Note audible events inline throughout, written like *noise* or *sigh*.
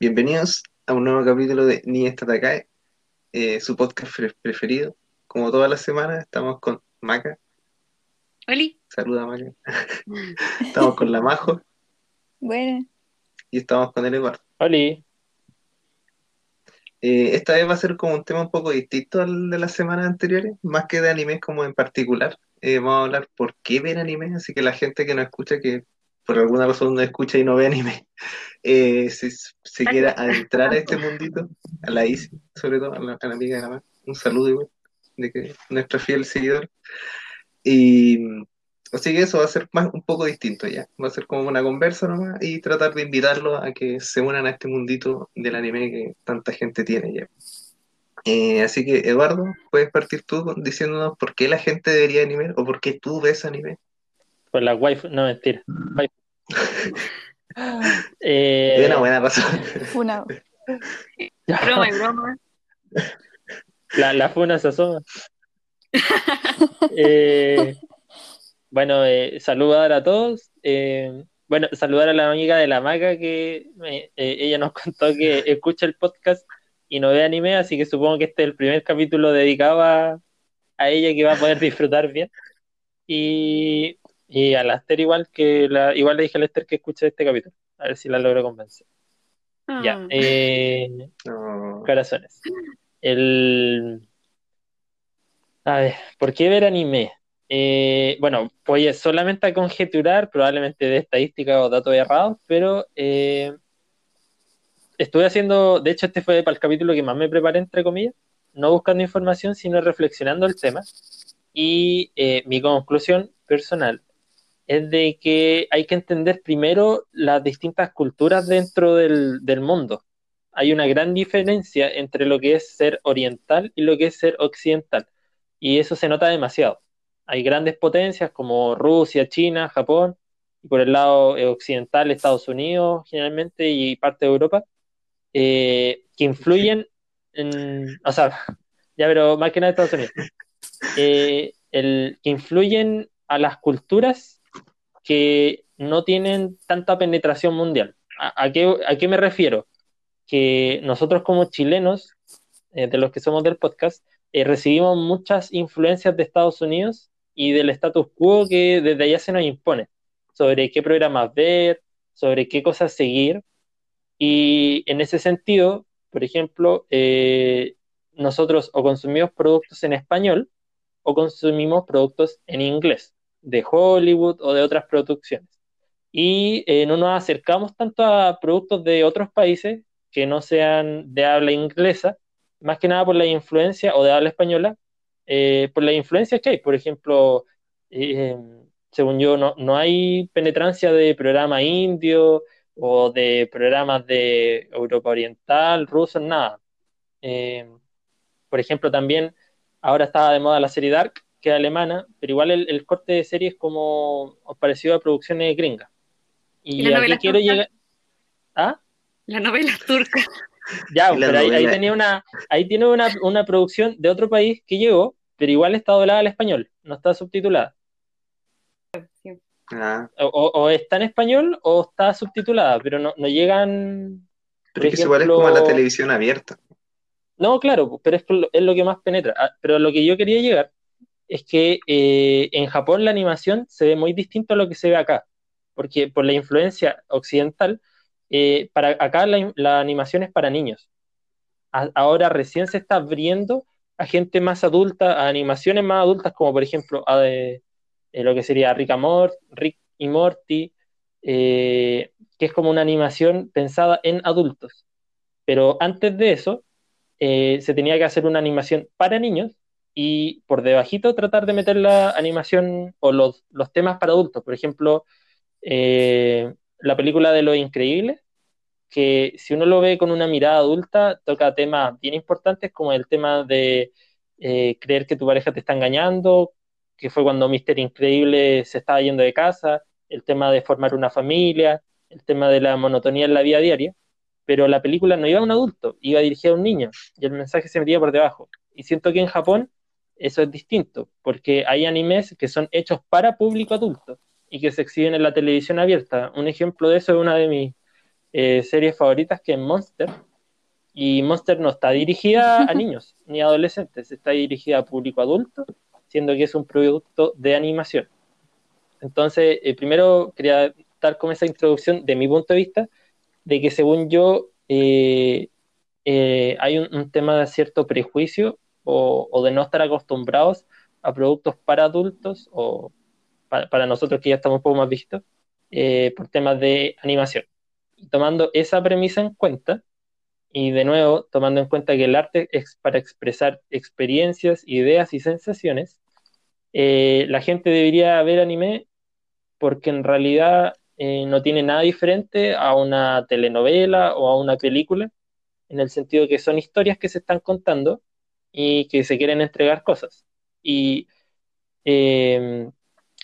Bienvenidos a un nuevo capítulo de Ni esta Takae, eh, su podcast pre- preferido. Como todas las semanas, estamos con Maca. Oli. Saluda, Maca. *laughs* estamos con la Majo Bueno, y estamos con el Eduardo. Oli, Eh, esta vez va a ser como un tema un poco distinto al de las semanas anteriores, más que de anime como en particular. Eh, vamos a hablar por qué ver anime, así que la gente que no escucha, que por alguna razón no escucha y no ve anime, *laughs* eh, si se quiera adentrar a este *laughs* mundito, a la Isi, sobre todo, a la, a la amiga de la un saludo igual, de que nuestra fiel seguidora. Y así que eso va a ser más, un poco distinto ya, va a ser como una conversa nomás y tratar de invitarlos a que se unan a este mundito del anime que tanta gente tiene ya. Eh, así que, Eduardo, puedes partir tú diciéndonos por qué la gente debería anime o por qué tú ves anime. Por la wifi, no mentira. Waifu. Eh, Es una buena razón. funado. Broma y broma. la, la funa se asoma. Eh, bueno, eh, saludar a todos. eh, bueno, saludar a la amiga de la maga que me- eh, ella nos *laughs* contó que escucha el podcast y no ve anime, así que supongo que este es el primer capítulo dedicado a, a ella que va a poder disfrutar bien. Y, y a la Esther igual que la, igual le dije a la Esther que escuche este capítulo, a ver si la logro convencer. Ya, Ah. eh, No. corazones. El... A ver, ¿por qué ver anime? Eh, bueno, voy solamente a conjeturar, probablemente de estadística o datos errados, pero eh, estuve haciendo, de hecho este fue para el capítulo que más me preparé, entre comillas, no buscando información, sino reflexionando el tema. Y eh, mi conclusión personal es de que hay que entender primero las distintas culturas dentro del, del mundo hay una gran diferencia entre lo que es ser oriental y lo que es ser occidental. Y eso se nota demasiado. Hay grandes potencias como Rusia, China, Japón, y por el lado eh, occidental Estados Unidos generalmente y parte de Europa, eh, que influyen en, o sea, *laughs* ya pero más que nada Estados Unidos, *laughs* eh, el, que influyen a las culturas que no tienen tanta penetración mundial. ¿A, qué me refiero? que nosotros como chilenos, eh, de los que somos del podcast, eh, recibimos muchas influencias de Estados Unidos y del status quo que desde allá se nos impone, sobre qué programas ver, sobre qué cosas seguir. Y en ese sentido, por ejemplo, eh, nosotros o consumimos productos en español o consumimos productos en inglés, de Hollywood o de otras producciones. Y eh, no nos acercamos tanto a productos de otros países que no sean de habla inglesa, más que nada por la influencia, o de habla española, eh, por la influencia que hay. Por ejemplo, eh, según yo, no, no hay penetrancia de programa indio o de programas de Europa Oriental, rusos, nada. Por ejemplo, también ahora estaba de moda la serie Dark, que es alemana, pero igual el, el corte de serie es como parecido a producciones gringas. ¿Y Y aquí quiero turca? llegar. ¿Ah? La novela turca. Ya, pero ahí, tenía una, ahí tiene una, una producción de otro país que llegó, pero igual está doblada al español, no está subtitulada. Ah, O, está en español o está subtitulada, pero no, no llegan. pero es que igual es como ejemplo- la televisión abierta. No, claro, pero es, lo- es lo que más penetra. Ah, Pero lo que yo quería llegar es que eh, en Japón la animación se ve muy distinto a lo que se ve acá, porque por la influencia occidental, eh, para acá la, animación es para niños. Ahora recién se está abriendo a gente más adulta, a animaciones más adultas, como por ejemplo de- eh, lo que sería Rick, Rick y Morty, eh, que es como una animación pensada en adultos. Pero antes de eso, eh, se tenía que hacer una animación para niños y por debajito tratar de meter la animación o los, los temas para adultos. Por ejemplo, eh, la película de Lo Increíble, que si uno lo ve con una mirada adulta, toca temas bien importantes como el tema de eh, creer que tu pareja te está engañando, que fue cuando Mister Increíble se estaba yendo de casa, el tema de formar una familia, el tema de la monotonía en la vida diaria pero la película no iba a un adulto, iba dirigida a un niño y el mensaje se metía por debajo. Y siento que en Japón eso es distinto, porque hay animes que son hechos para público adulto y que se exhiben en la televisión abierta. Un ejemplo de eso es una de mis eh, series favoritas, que es Monster. Y Monster no está dirigida a *laughs* niños ni a adolescentes, está dirigida a público adulto, siendo que es un producto de animación. Entonces, eh, primero quería dar como esa introducción de mi punto de vista, de que según yo eh, eh, hay un, un tema de cierto prejuicio o, de no estar acostumbrados a productos para adultos o para, nosotros que ya estamos un poco más vistos, eh, por temas de animación. Tomando esa premisa en cuenta, y de nuevo tomando en cuenta que el arte es para expresar experiencias, ideas y sensaciones, eh, la gente debería ver anime porque en realidad eh, no tiene nada diferente a una telenovela o a una película, en el sentido que son historias que se están contando y que se quieren entregar cosas. Y eh,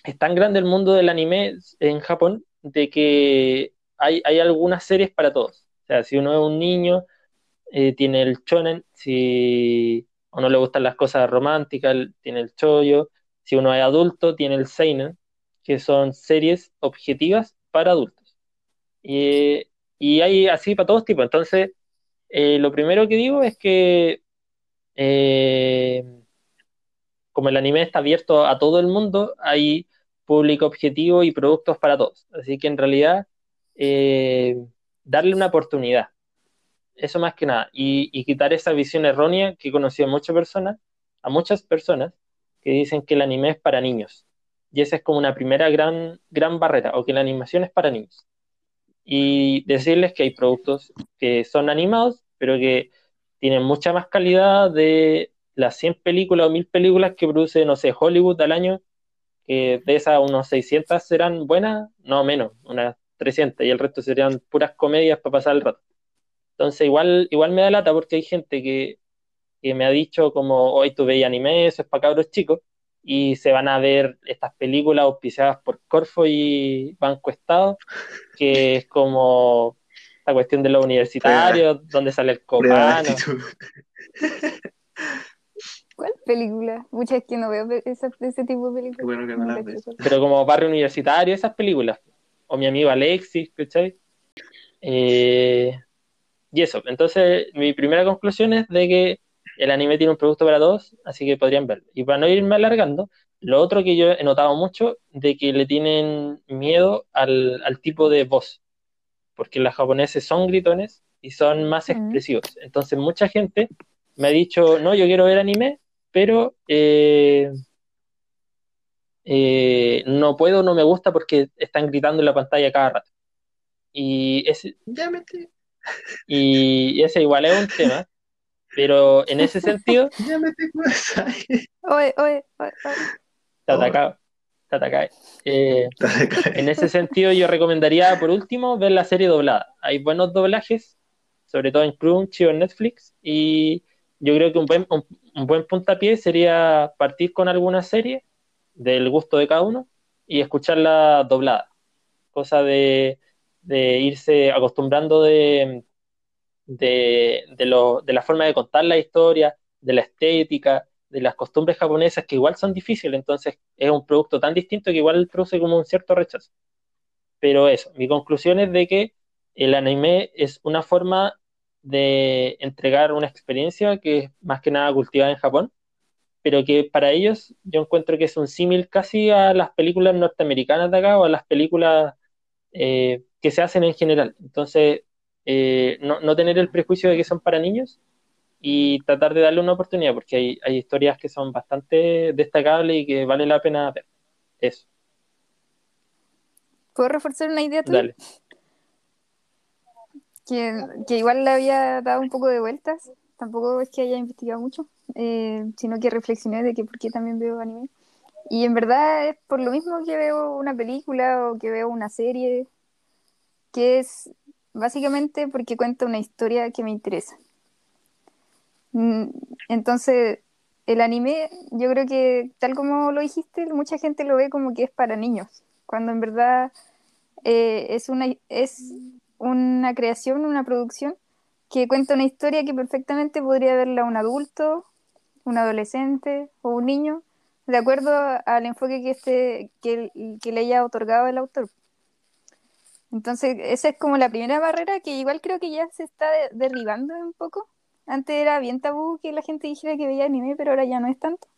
es tan grande el mundo del anime en Japón de que hay, hay algunas series para todos. O sea, si uno es un niño, eh, tiene el shonen, si a uno le gustan las cosas románticas, tiene el chollo, si uno es adulto, tiene el seinen, que son series objetivas para adultos. Y, y hay así para todos tipos. Entonces, eh, lo primero que digo es que eh, como el anime está abierto a todo el mundo, hay público objetivo y productos para todos. Así que en realidad, eh, darle una oportunidad. Eso más que nada. Y, quitar esa visión errónea que he conocido a muchas personas, a muchas personas que dicen que el anime es para niños. Y esa es como una primera gran, gran barrera, o que la animación es para niños. Y decirles que hay productos que son animados, pero que tienen mucha más calidad de las 100 películas o 1000 películas que produce, no sé, Hollywood al año, que de esas unos 600 serán buenas, no menos, unas 300, y el resto serían puras comedias para pasar el rato. Entonces igual, igual me da lata porque hay gente que, me ha dicho como, hoy tú veis anime, eso es para cabros chicos, y se van a ver estas películas auspiciadas por Corfo y Banco Estado, que es como la cuestión de los universitarios, donde sale el Prueba copano. *laughs* ¿Cuál película? Muchas que no veo esa- ese tipo de películas. Bueno que no las ves. pero como barrio universitario, esas películas. O mi amigo Alexis, ¿cachai? Eh, y eso, entonces mi primera conclusión es de que el anime tiene un producto para todos, así que podrían verlo. Y para no irme alargando, lo otro que yo he notado mucho, de que le tienen miedo al, al tipo de voz, porque los japoneses son gritones y son más Mm. expresivos. Entonces mucha gente me ha dicho, no, yo quiero ver anime, pero eh, eh, no puedo, no me gusta porque están gritando en la pantalla cada rato. Y ese, y ese igual es un tema, pero en ese sentido, *laughs* ya cosas. Oye, oye, oye, oye. te Eh, *laughs* en ese sentido, yo recomendaría por último ver la serie doblada. Hay buenos doblajes, sobre todo en Crunchy o en Netflix, y yo creo que un buen, un, un buen puntapié sería partir con alguna serie del gusto de cada uno y escucharla doblada, cosa de, de irse acostumbrando de, de, de, lo, de la forma de contar la historia, de la estética, de las costumbres japonesas que igual son difíciles, entonces es un producto tan distinto que igual produce como un cierto rechazo. Pero eso, mi conclusión es de que el anime es una forma de entregar una experiencia que es más que nada cultivada en Japón, pero que para ellos yo encuentro que es un símil casi a las películas norteamericanas de acá o a las películas eh, que se hacen en general. Entonces, eh, no, no tener el prejuicio de que son para niños y tratar de darle una oportunidad, porque hay, hay historias que son bastante destacables y que vale la pena ver. Eso, ¿Puedo reforzar una idea tuya? dale. Que, que igual le había dado un poco de vueltas. Tampoco es que haya investigado mucho, eh, sino que reflexioné de que por qué también veo anime. Y en verdad es por lo mismo que veo una película o que veo una serie, que es básicamente porque cuenta una historia que me interesa. Mm, Entonces, el anime, yo creo que tal como lo dijiste, mucha gente lo ve como que es para niños, cuando en verdad eh, es una, es una creación, una producción que cuenta una historia que perfectamente podría verla un adulto, un adolescente o un niño, de acuerdo al enfoque que, este, que, le haya otorgado el autor. Entonces, esa es como la primera barrera que igual creo que ya se está de- derribando un poco. Antes era bien tabú que la gente dijera que veía anime, pero ahora ya no es tanto.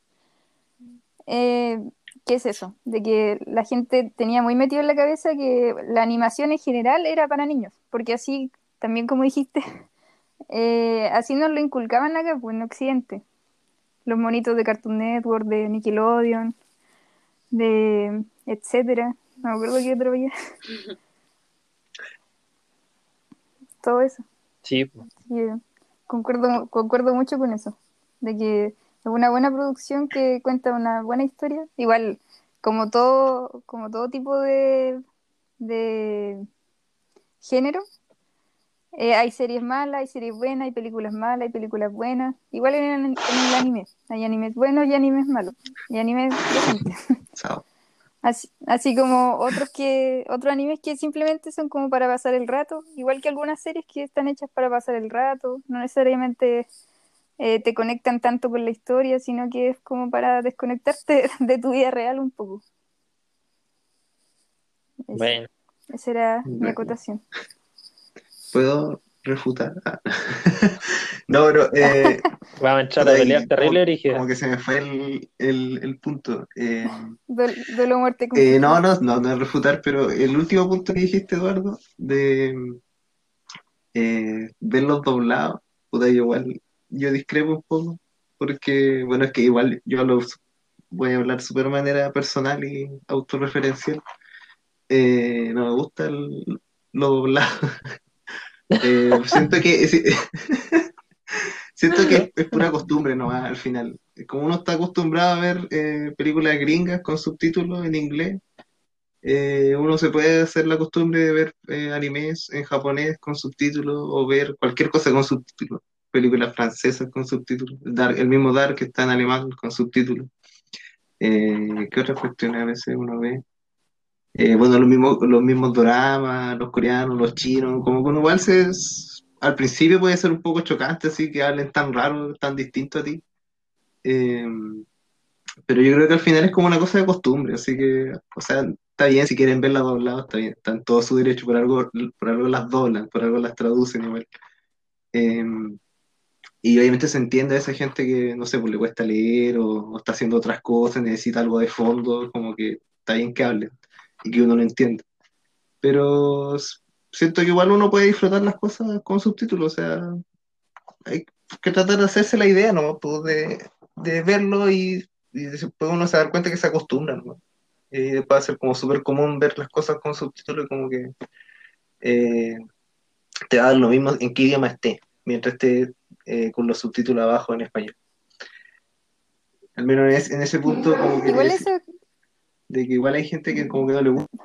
Eh, ¿qué es eso? De que la gente tenía muy metido en la cabeza que la animación en general era para niños, porque así, también como dijiste, *laughs* eh, así nos lo inculcaban acá, pues en Occidente. Los monitos de Cartoon Network, de Nickelodeon, de etcétera. No me acuerdo qué otro había. *laughs* Todo eso. Sí, po. Concuerdo, concuerdo mucho con eso, de que es una buena producción que cuenta una buena historia. Igual, como todo, como todo tipo de, de género, eh, hay series malas, hay series buenas, hay películas malas, hay películas buenas. Igual en, el- en el anime, hay animes buenos y animes malos, y animes decentes. *laughs* Así, así como otros que otros animes que simplemente son como para pasar el rato, igual que algunas series que están hechas para pasar el rato, no necesariamente eh, te conectan tanto con la historia, sino que es como para desconectarte *laughs* de tu vida real un poco. Eso, Bueno, esa era mi acotación. ¿Puedo refutar? *laughs* No, pero eh, *laughs* vamos a entrar a pelear terrible, Brígida. como que se me fue el, el, el punto. Eh, Duel- Duelo muerte eh, no, no, no, no es refutar, pero el último punto que dijiste, Eduardo, de eh, verlos doblados, puta, yo igual, yo discrepo un poco, porque, bueno, es que igual yo hablo, voy a hablar súper de manera personal y autorreferencial. Eh, no me gusta el, lo doblado. *laughs* Eh, siento que *laughs* siento que es pura *laughs* costumbre nomás al final. Como uno está acostumbrado a ver eh, películas gringas con subtítulos en inglés, eh, uno se puede hacer la costumbre de ver eh, animes en japonés con subtítulos o ver cualquier cosa con subtítulos. Películas francesas con subtítulos. Dark- el mismo Dark que está en alemán con subtítulos. Eh, ¿qué otras cuestiones a veces uno ve? Eh, bueno, los mismos, los mismos doramas, los coreanos, los chinos, como uno igual se, al principio puede ser un poco chocante, así que hablen tan raro, tan distinto a ti. Eh, pero yo creo que al final es como una cosa de costumbre, así que, o sea, está bien si quieren verla doblada, está bien, está en todo su derecho, por algo, por algo las doblan, por algo las traducen igual. Eh, y obviamente se entiende a esa gente que, no sé, pues le cuesta leer o, o está haciendo otras cosas, necesita algo de fondo, como que está bien que hablen y que uno lo entienda. Pero siento que igual uno puede disfrutar las cosas con subtítulos, o sea, hay que tratar de hacerse la idea, ¿no? Pues de, de verlo y, y después uno se da cuenta que se acostumbra, ¿no? Y después va a ser como súper común ver las cosas con subtítulos y como que eh, te va a dar lo mismo en qué idioma esté, mientras esté eh, con los subtítulos abajo en español. Al menos en, ese- en ese punto, como que Igual es- eso, de que igual hay gente que como que no le gusta.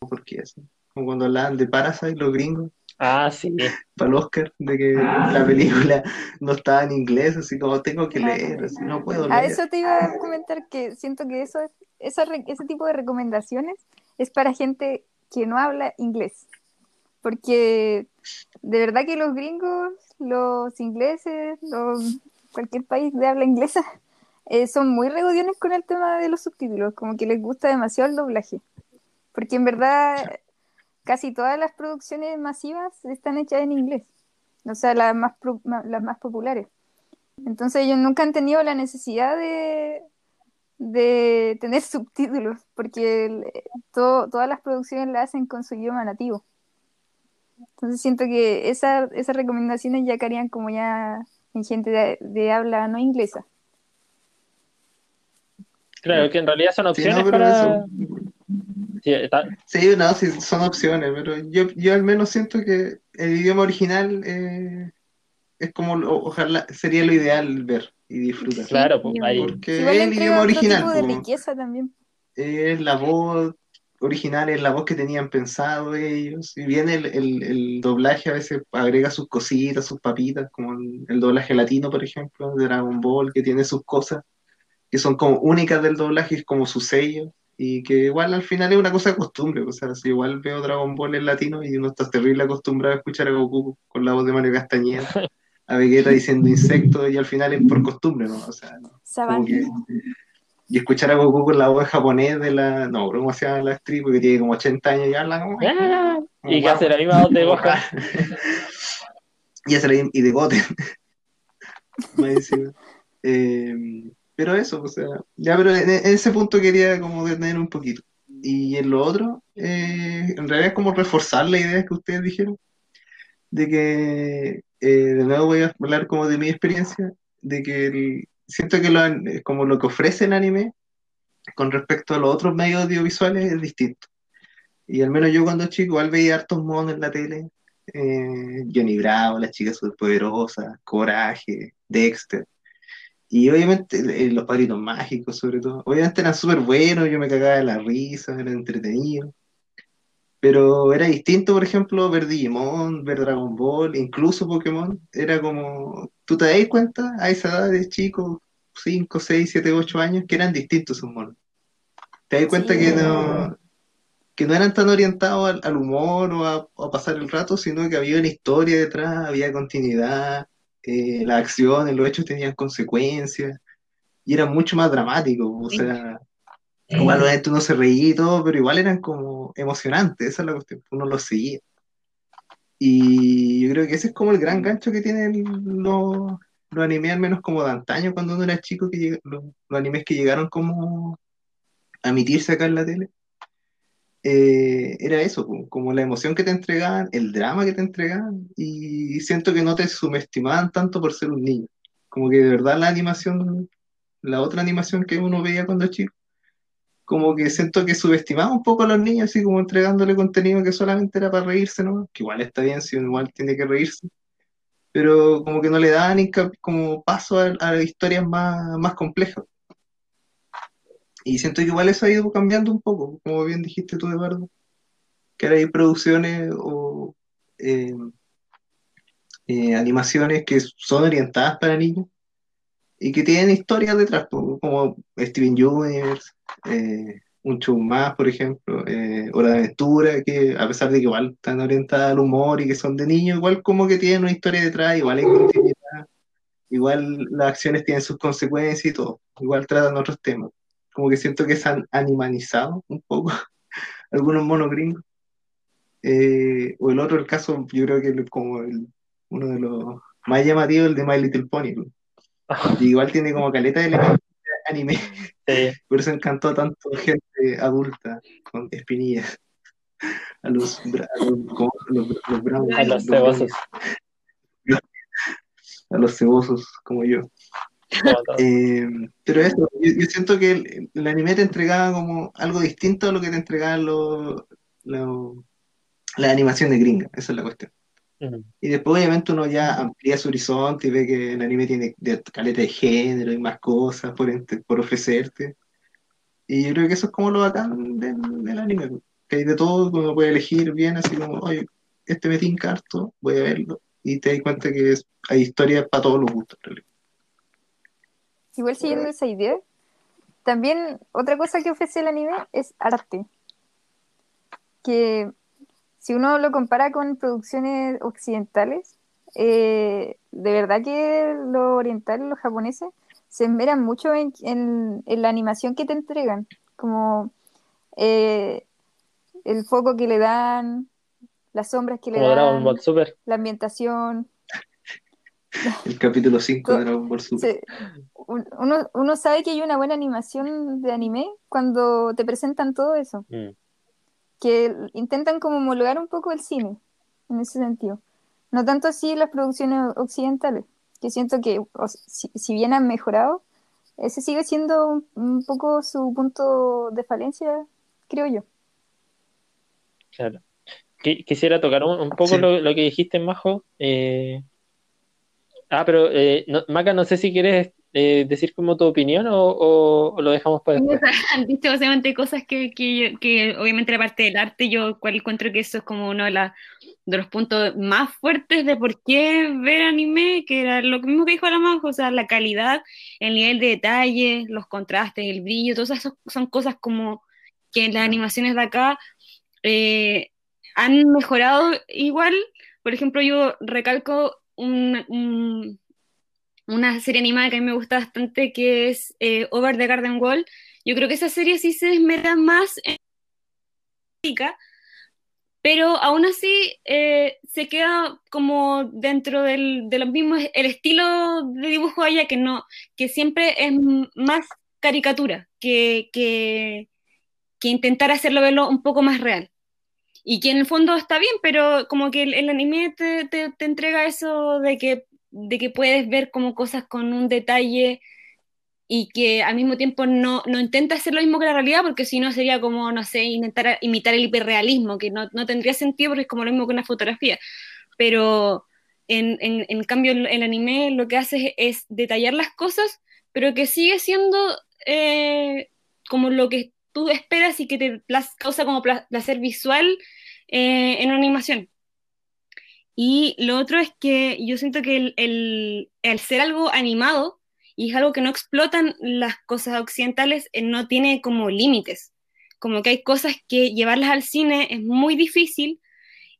¿Por qué así? Como cuando hablaban de Parasite, los gringos, Ah, sí. para el Oscar, de que la película no estaba en inglés, así como tengo que leer, así no puedo a leer. eso te iba a comentar que siento que eso es, esa re- ese tipo de recomendaciones es para gente que no habla inglés. Porque de verdad que los gringos, los ingleses, los, cualquier país de habla inglesa, eh, son muy regodiones con el tema de los subtítulos, como que les gusta demasiado el doblaje. Porque en verdad casi todas las producciones masivas están hechas en inglés, o sea, las más, pro- las más populares. Entonces ellos nunca han tenido la necesidad de, de tener *laughs* subtítulos, porque todo- todas las producciones las hacen con su idioma nativo. Entonces siento que esa, esas recomendaciones ya caerían como ya en gente de habla no inglesa. Claro, que en realidad son Sí, no, opciones pero para. eso- Sí, está- Sí, no, sí, son opciones, pero yo, yo al menos siento que el idioma original eh, es como, ojalá, sería lo ideal ver y disfrutar. Claro, pues ahí. Porque igual es el idioma original, tipo de pues. riqueza también. es la voz original, es la voz que tenían pensado ellos. Y bien el, el- el doblaje a veces agrega sus cositas, sus papitas, como el, el doblaje latino, por ejemplo, de Dragon Ball, que tiene sus cosas que son como únicas del doblaje, es como su sello. Y que igual al final es una cosa de costumbre, o sea, si igual veo Dragon Ball en latino y uno está terrible acostumbrado a escuchar a Goku con la voz de Mario Castañeda, *laughs* a Vegeta diciendo insectos y al final es por costumbre, ¿no? O sea, no, que y escuchar a Goku con la voz japonés de la. No, ¿cómo se llama la actriz? Porque tiene como 80 años y habla como. Ah, como y que hace la misma voz de *laughs* Gohan. *laughs* y hace la- y de Goten. Más encima. Eh, pero eso, o sea, ya, pero en, ese punto quería como detener un poquito. Y en lo otro, eh, en realidad es como reforzar la idea que ustedes dijeron, de que, eh, de nuevo voy a hablar como de mi experiencia, de que el- siento que lo, an- como lo que ofrece el anime con respecto a los otros medios audiovisuales es distinto. Y al menos yo cuando chico igual veía hartos monos en la tele, eh, Johnny Bravo, las chicas superpoderosas, Coraje, Dexter. Y obviamente eh, los padrinos mágicos, sobre todo. Obviamente eran súper buenos, yo me cagaba de la risa, era entretenido. Pero era distinto, por ejemplo, ver Digimon, ver Dragon Ball, incluso Pokémon. Era como, ¿tú te das cuenta a esa edad de chicos, 5, 6, 7, 8 años, que eran distintos esos monos? ¿Te das cuenta Sí. que no, que no eran tan orientados al, al humor o a, o a pasar el rato, sino que había una historia detrás, había continuidad, eh, las acciones, los hechos tenían consecuencias y eran mucho más dramáticos. O sea, igual obviamente uno se reía y todo, pero igual eran como emocionantes, esa es la cuestión, uno los seguía. Y yo creo que ese es como el gran gancho que tienen los, los animes, al menos como de antaño, cuando uno era chico, que lleg- los, los animes que llegaron como a emitirse acá en la tele eh, era eso, como, la emoción que te entregaban, el drama que te entregaban, y siento que no te subestimaban tanto por ser un niño. Como que de verdad la animación, la otra animación que uno veía cuando chico, como que siento que subestimaba un poco a los niños, así como entregándole contenido que solamente era para reírse, ¿no? Que igual está bien, si uno igual tiene que reírse, pero como que no le daban como paso a, a historias más, más complejas. Y siento que igual eso ha ido cambiando un poco, como bien dijiste tú, Eduardo, que ahora hay producciones o eh, eh, animaciones que son orientadas para niños y que tienen historias detrás, como Steven Universe, eh, un show más, por ejemplo, eh, Hora de Aventura, que a pesar de que igual están orientadas al humor y que son de niños, igual como que tienen una historia detrás, igual hay continuidad, igual las acciones tienen sus consecuencias y todo, igual tratan otros temas. Como que siento que se han animanizado un poco *laughs* algunos monos gringos. Eh, o el otro, el caso, yo creo que como el- uno de los más llamativos, el de My Little Pony. ¿no? *laughs* Y igual tiene como caleta de anime, Sí. *laughs* por eso encantó a tanto gente adulta con espinillas. A los, a los, como- los, los brownies, A los cebosos. a los cebosos como yo. *laughs* Eh, pero eso, yo, yo siento que el, el anime te entregaba como algo distinto a lo que te entregaban los los- las animaciones gringas, esa es la cuestión. Y después obviamente uno ya amplía su horizonte y ve que el anime tiene de, caleta de género y más cosas por, por ofrecerte. Y yo creo que eso es como lo bacán del, del anime, que hay de todo, uno puede elegir bien, así como, oye, este me tinca harto, voy a verlo. Y te das cuenta que es- hay historias para todos los gustos, en realidad. Igual siguiendo esa idea, también otra cosa que ofrece el anime es arte. Que si uno lo compara con producciones occidentales, eh, de verdad que los orientales, los japoneses, se esmeran mucho en, en- en la animación que te entregan, como eh, el foco que le dan, las sombras que le Como Dragon dan, Ball Super. la ambientación, El capítulo 5 de Dragon Ball Super. se- uno, uno sabe que hay una buena animación de anime cuando te presentan todo eso, Mm. que intentan como homologar un poco el cine, en ese sentido. No tanto así las producciones occidentales, que siento que o si, si bien han mejorado, ese sigue siendo un, un poco su punto de falencia, creo yo. Claro. Qui- Quisiera tocar un, un poco Sí. lo, lo que dijiste, Majo. Eh, ah, pero eh, no- Maca, no sé si quieres eh, decir como tu opinión o, o- o lo dejamos para después. *laughs* Han dicho básicamente cosas que, que, que obviamente la parte del arte, yo cual encuentro que eso es como uno de, la- de los puntos más fuertes de por qué ver anime, que era lo mismo que dijo la Majo, o sea, la calidad, el nivel de detalle, los contrastes, el brillo, todas esas son cosas como que en las animaciones de acá eh, han mejorado igual. Por ejemplo, yo recalco un, un- una serie animada que a mí me gusta bastante, que es eh, Over the Garden Wall. Yo creo que esa serie sí se esmera más en pero aún así eh, se queda como dentro del, de los mismos, el estilo de dibujo allá que no, que siempre es más caricatura que, que, que intentar hacerlo verlo un poco más real. Y que en el fondo está bien, pero como que el, anime te, te, te, entrega eso de que, de que puedes ver como cosas con un detalle y que al mismo tiempo no, no, intenta hacer lo mismo que la realidad, porque si no sería como, no sé, intentar imitar el hiperrealismo, que no, no tendría sentido porque es como lo mismo que una fotografía. Pero en, en, cambio el anime lo que hace es, detallar las cosas, pero que sigue siendo eh, como lo que tú esperas y que te causa como placer visual eh, en una animación. Y lo otro es que yo siento que el, el, el ser algo animado, y es algo que no explotan las cosas occidentales, eh, no tiene como límites. Como que hay cosas que llevarlas al cine es muy difícil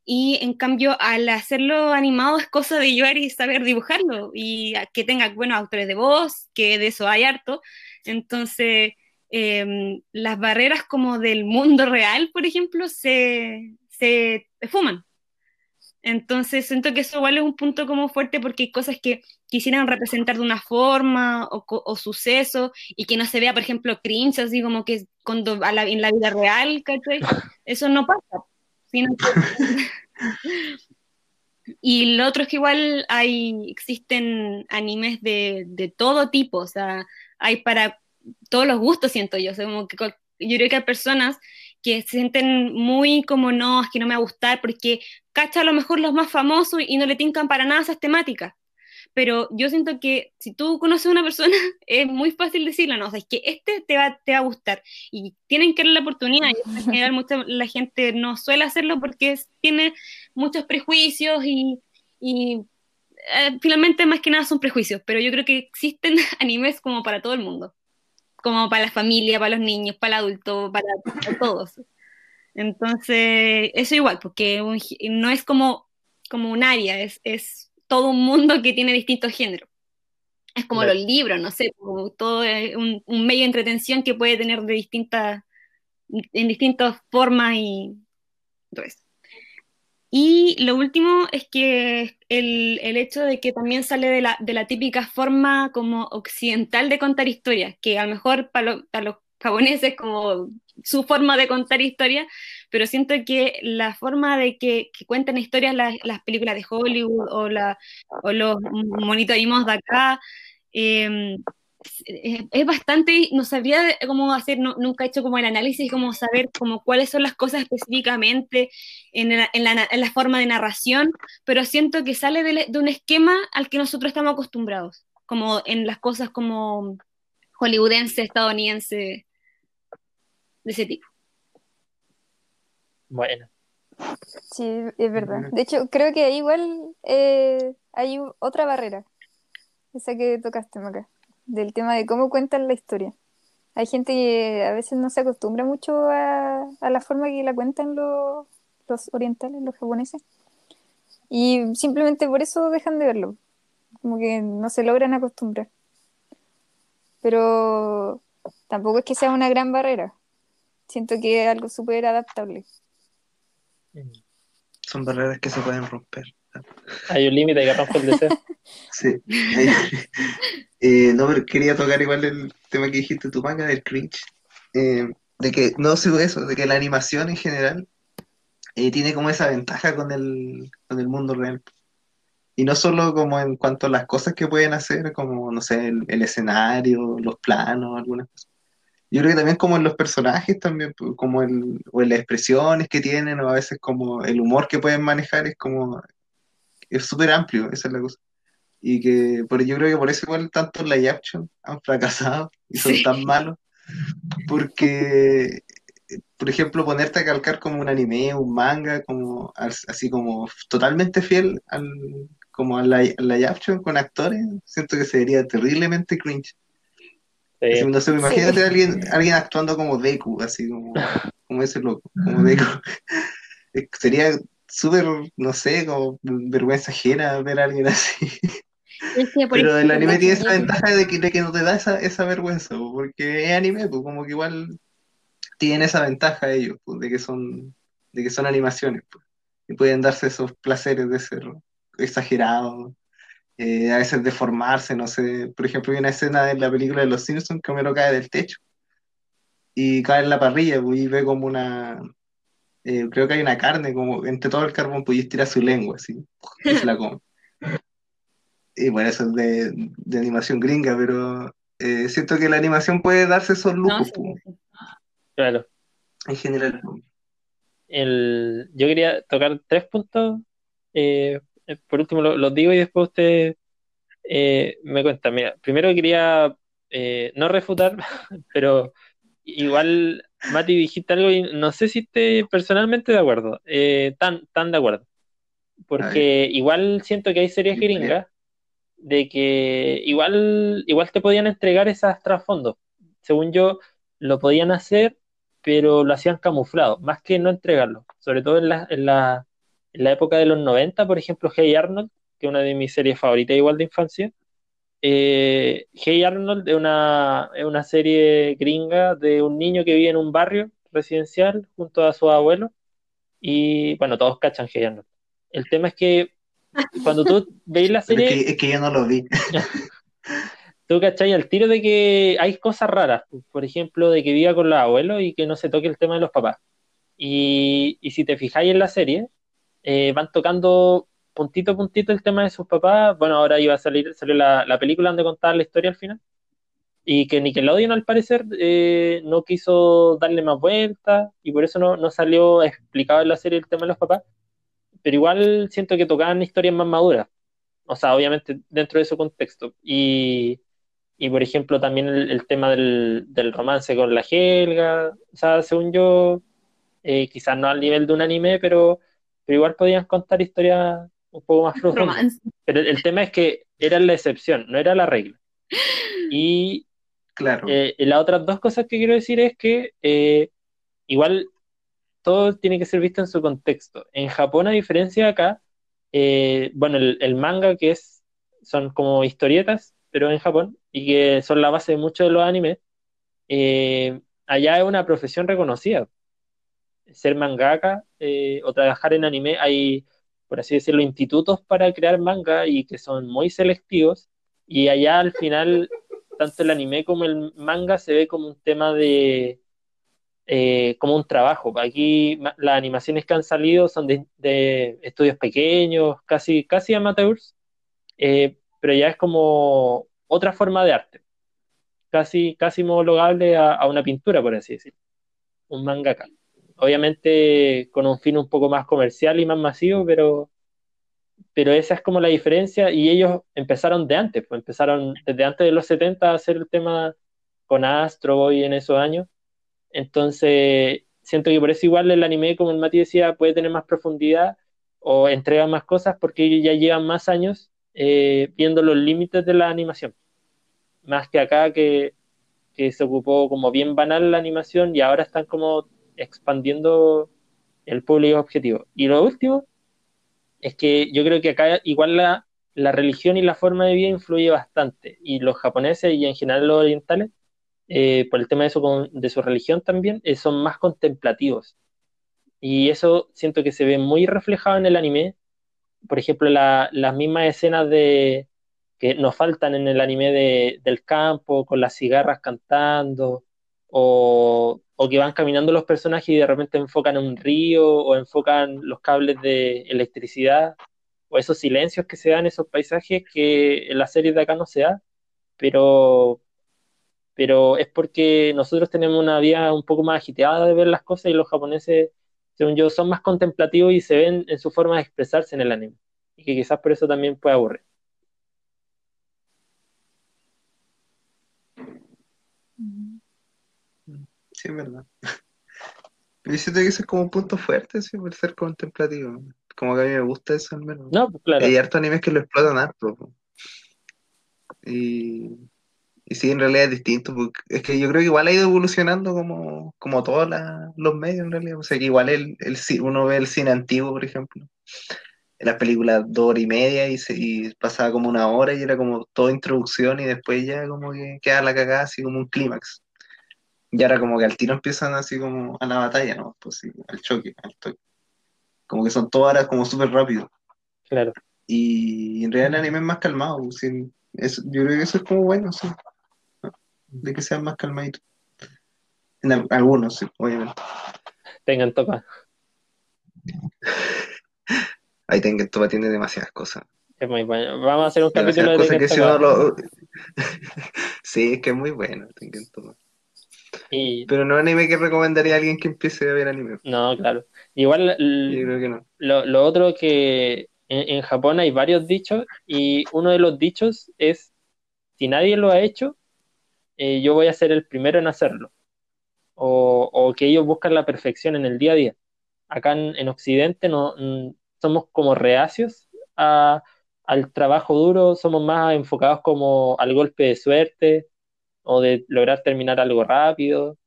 y en cambio al hacerlo animado es cosa de llevar y saber dibujarlo y que tenga buenos autores de voz, que de eso hay harto. Entonces, em, las barreras como del mundo real, por ejemplo, se, se fuman. Entonces siento que eso igual es un punto como fuerte porque hay cosas que quisieran representar de una forma o, o suceso y que no se vea, por ejemplo, cringe, así como que cuando en la vida real, ¿cachai? Eso no pasa. *laughs* y lo otro es que igual hay, existen animes de, de todo tipo, o sea, hay para todos los gustos, siento yo. O sea, como que yo creo que hay personas que se sienten muy como, no, es que no me va a gustar porque cacha a lo mejor los más famosos y no le tincan para nada esas temáticas. Pero yo siento que si tú conoces a una persona, *laughs* es muy fácil decirle, no, o sea, es que este te va, te va a gustar. Y tienen que darle la oportunidad. Y en general *laughs* mucha, la gente no suele hacerlo porque tiene muchos prejuicios y, y eh, finalmente más que nada son prejuicios. Pero yo creo que existen *laughs* animes como para todo el mundo como para la familia, para los niños, para el adulto, para, todos. Entonces, eso igual, porque no es como, como un área, es, es todo un mundo que tiene distintos géneros. Es como los libros, no sé, como todo un, un, medio de entretención que puede tener de distintas, en distintas formas y todo eso. Y lo último es que el, el, hecho de que también sale de la, de la, típica forma como occidental de contar historias, que a lo mejor para, para los japoneses como su forma de contar historias, pero siento que la forma de que, que cuentan historias las, las, películas de Hollywood o, la, o los monitos de acá, eh, es, bastante, no sabría cómo hacer, nunca he hecho como el análisis, como saber como cuáles son las cosas específicamente en la, en la, en la forma de narración, pero siento que sale de, de, un esquema al que nosotros estamos acostumbrados, como en las cosas como hollywoodense, estadounidense, de ese tipo. Bueno. Sí, es verdad. De hecho, creo que igual eh, hay otra barrera, esa que tocaste, Maca del tema de cómo cuentan la historia. Hay gente que a veces no se acostumbra mucho a, la forma que la cuentan los, los orientales, los japoneses. Y simplemente por eso dejan de verlo. Como que no se logran acostumbrar. Pero tampoco es que sea una gran barrera. Siento que es algo súper adaptable. Son barreras que se pueden romper. Hay un límite que rompe el deseo. *laughs* Sí. *laughs* Eh, no, pero quería tocar igual el tema que dijiste tu manga del cringe. Eh, de que, no sé eso, de que la animación en general eh, tiene como esa ventaja con el, con el mundo real. Y no solo como en cuanto a las cosas que pueden hacer, como, no sé, el, escenario, los planos, algunas cosas. Yo creo que también como en los personajes también, pues, como el, o en las expresiones que tienen, o a veces como el humor que pueden manejar, es como, es súper amplio, esa es la cosa. Y que por, yo creo que por eso igual tantos live action han fracasado y son tan malos. Porque, por ejemplo, ponerte a calcar como un anime, un manga, como así como totalmente fiel al, como al live action con actores, siento que sería terriblemente cringe. No sé, imagínate a alguien, alguien actuando como Deku, así como, como ese loco, como *laughs* Deku. Sería súper, no sé, como vergüenza ajena ver a alguien así. Es que, por Pero el anime tiene esa ventaja de que, de que no te da esa, esa vergüenza, po, porque es anime, pues como que igual tienen esa ventaja ellos, pues, de que son, de que son animaciones, pues, y pueden darse esos placeres de ser exagerados, eh, a veces deformarse, no sé, por ejemplo, hay una escena en la película de Los Simpsons que Homero cae del techo y cae en la parrilla, pues, y ve como una, eh, creo que hay una carne como entre todo el carbón, y estira su lengua, así, y se la *laughs* come. Y bueno, eso es de, de animación gringa, pero eh, siento que la animación puede darse esos No, lujos, sí, sí. Claro. en general. El, yo quería tocar tres puntos. eh, por último, lo- los digo y después usted eh, me cuenta. Mira, primero quería eh, no refutar, *laughs* pero igual, Mati, dijiste algo y no sé si esté personalmente de acuerdo, eh, tan, tan de acuerdo. Porque igual siento que hay series gringas de que igual, igual te podían entregar esas trasfondos. Según yo, lo podían hacer, pero lo hacían camuflado, más que no entregarlo. Sobre todo en la, en la, en la época de los 90, por ejemplo, Hey Arnold, que es una de mis series favoritas igual de infancia. Eh, hey Arnold es una, es una serie gringa de un niño que vive en un barrio residencial junto a su abuelo. Y bueno, todos cachan Hey Arnold. El tema es que cuando tú veis la *laughs* serie, es que, es que yo no lo vi. *laughs* tú cachai al tiro de que hay cosas raras, por ejemplo, de que viva con los abuelos y que no se toque el tema de los papás. Y, y si te fijáis en la serie, eh, van tocando puntito a puntito el tema de sus papás. Bueno, ahora iba a salir, salió la, la película donde contaba la historia al final. Y que Nickelodeon al parecer eh, no quiso darle más vueltas y por eso no, no salió explicado en la serie el tema de los papás. Pero igual siento que tocaban historias más maduras. O sea, obviamente dentro de su contexto. Y, y por ejemplo, también el, el tema del, del romance con la Helga. O sea, según yo, eh, quizás no al nivel de un anime, pero, pero igual podían contar historias un poco más profundas. Romance. Pero el, tema es que era la excepción, no era la regla. Y Claro. eh, las otras dos cosas que quiero decir es que eh, igual todo tiene que ser visto en su contexto. En Japón, a diferencia de acá, eh, bueno, el, el manga que es, son como historietas, pero en Japón, y que son la base de muchos de los animes, eh, allá es una profesión reconocida. Ser mangaka eh, o trabajar en anime, hay, por así decirlo, institutos para crear manga y que son muy selectivos, y allá al final tanto el anime como el manga se ve como un tema de, eh, como un trabajo. Aquí las animaciones que han salido son de, estudios pequeños, casi, casi amateurs, eh, pero ya es como otra forma de arte, casi, casi homologable a, a una pintura, por así decirlo, un mangaka. Obviamente con un fin un poco más comercial y más masivo, pero, pero esa es como la diferencia y ellos empezaron de antes, pues empezaron desde antes de los 70 a hacer el tema con Astro Boy en esos años. Entonces, siento que por eso igual el anime, como el Mati decía, puede tener más profundidad o entrega más cosas porque ya llevan más años eh, viendo los límites de la animación. Más que acá que, que se ocupó como bien banal la animación y ahora están como expandiendo el público objetivo. Y lo último es que yo creo que acá igual la, la religión y la forma de vida influye bastante. Y los japoneses y en general los orientales, eh, por el tema de su, de su religión también, eh, son más contemplativos. Y eso siento que se ve muy reflejado en el anime. Por ejemplo, la- las mismas escenas de que nos faltan en el anime de, del campo, con las cigarras cantando, o, o que van caminando los personajes y de repente enfocan un río o enfocan los cables de electricidad, o esos silencios que se dan, esos paisajes que en las series de acá no se da, pero, pero es porque nosotros tenemos una vida un poco más agitada de ver las cosas y los japoneses, según yo, son más contemplativos y se ven en su forma de expresarse en el anime. Y que quizás por eso también puede aburrir. Sí, es verdad. *laughs* Pero yo siento que eso es como un punto fuerte, sí, por ser contemplativo. Como que a mí me gusta eso al menos. No, pues claro. Hay hartos animes que lo explotan harto. Y, y sí, en realidad es distinto. porque es que yo creo que igual ha ido evolucionando como, como todos la- los medios en realidad. O sea que igual el, el, uno ve el cine antiguo, por ejemplo. las películas dos horas y media y, se, y pasaba como una hora y era como toda introducción y después ya como que queda la cagada así como un clímax. Y ahora como que al tiro empiezan así como a la batalla, ¿no? Pues sí, al choque, al toque. Como que son todas horas como súper rápido. Claro. Y en realidad el anime es más calmado. pues, sí. Eso- yo creo que eso es como bueno, sí. De que sean más calmaditos. En al- algunos, sí, obviamente. Tengan topa. Ahí Tengen Toppa tiene demasiadas cosas. Es muy bueno. Vamos a hacer un capítulo de que Tengen si lo... *laughs* sí, es que es muy bueno Tengen Toppa. Y Pero no anime que recomendaría a alguien que empiece a ver anime. no, claro. Igual l- Yo creo que no. lo, lo otro que en, en Japón hay varios dichos y uno de los dichos es, si nadie lo ha hecho, eh, yo voy a ser el primero en hacerlo. O, o que ellos buscan la perfección en el día a día. Acá en, en Occidente no, mm, somos como reacios a- al trabajo duro, somos más enfocados como al golpe de suerte o de lograr terminar algo rápido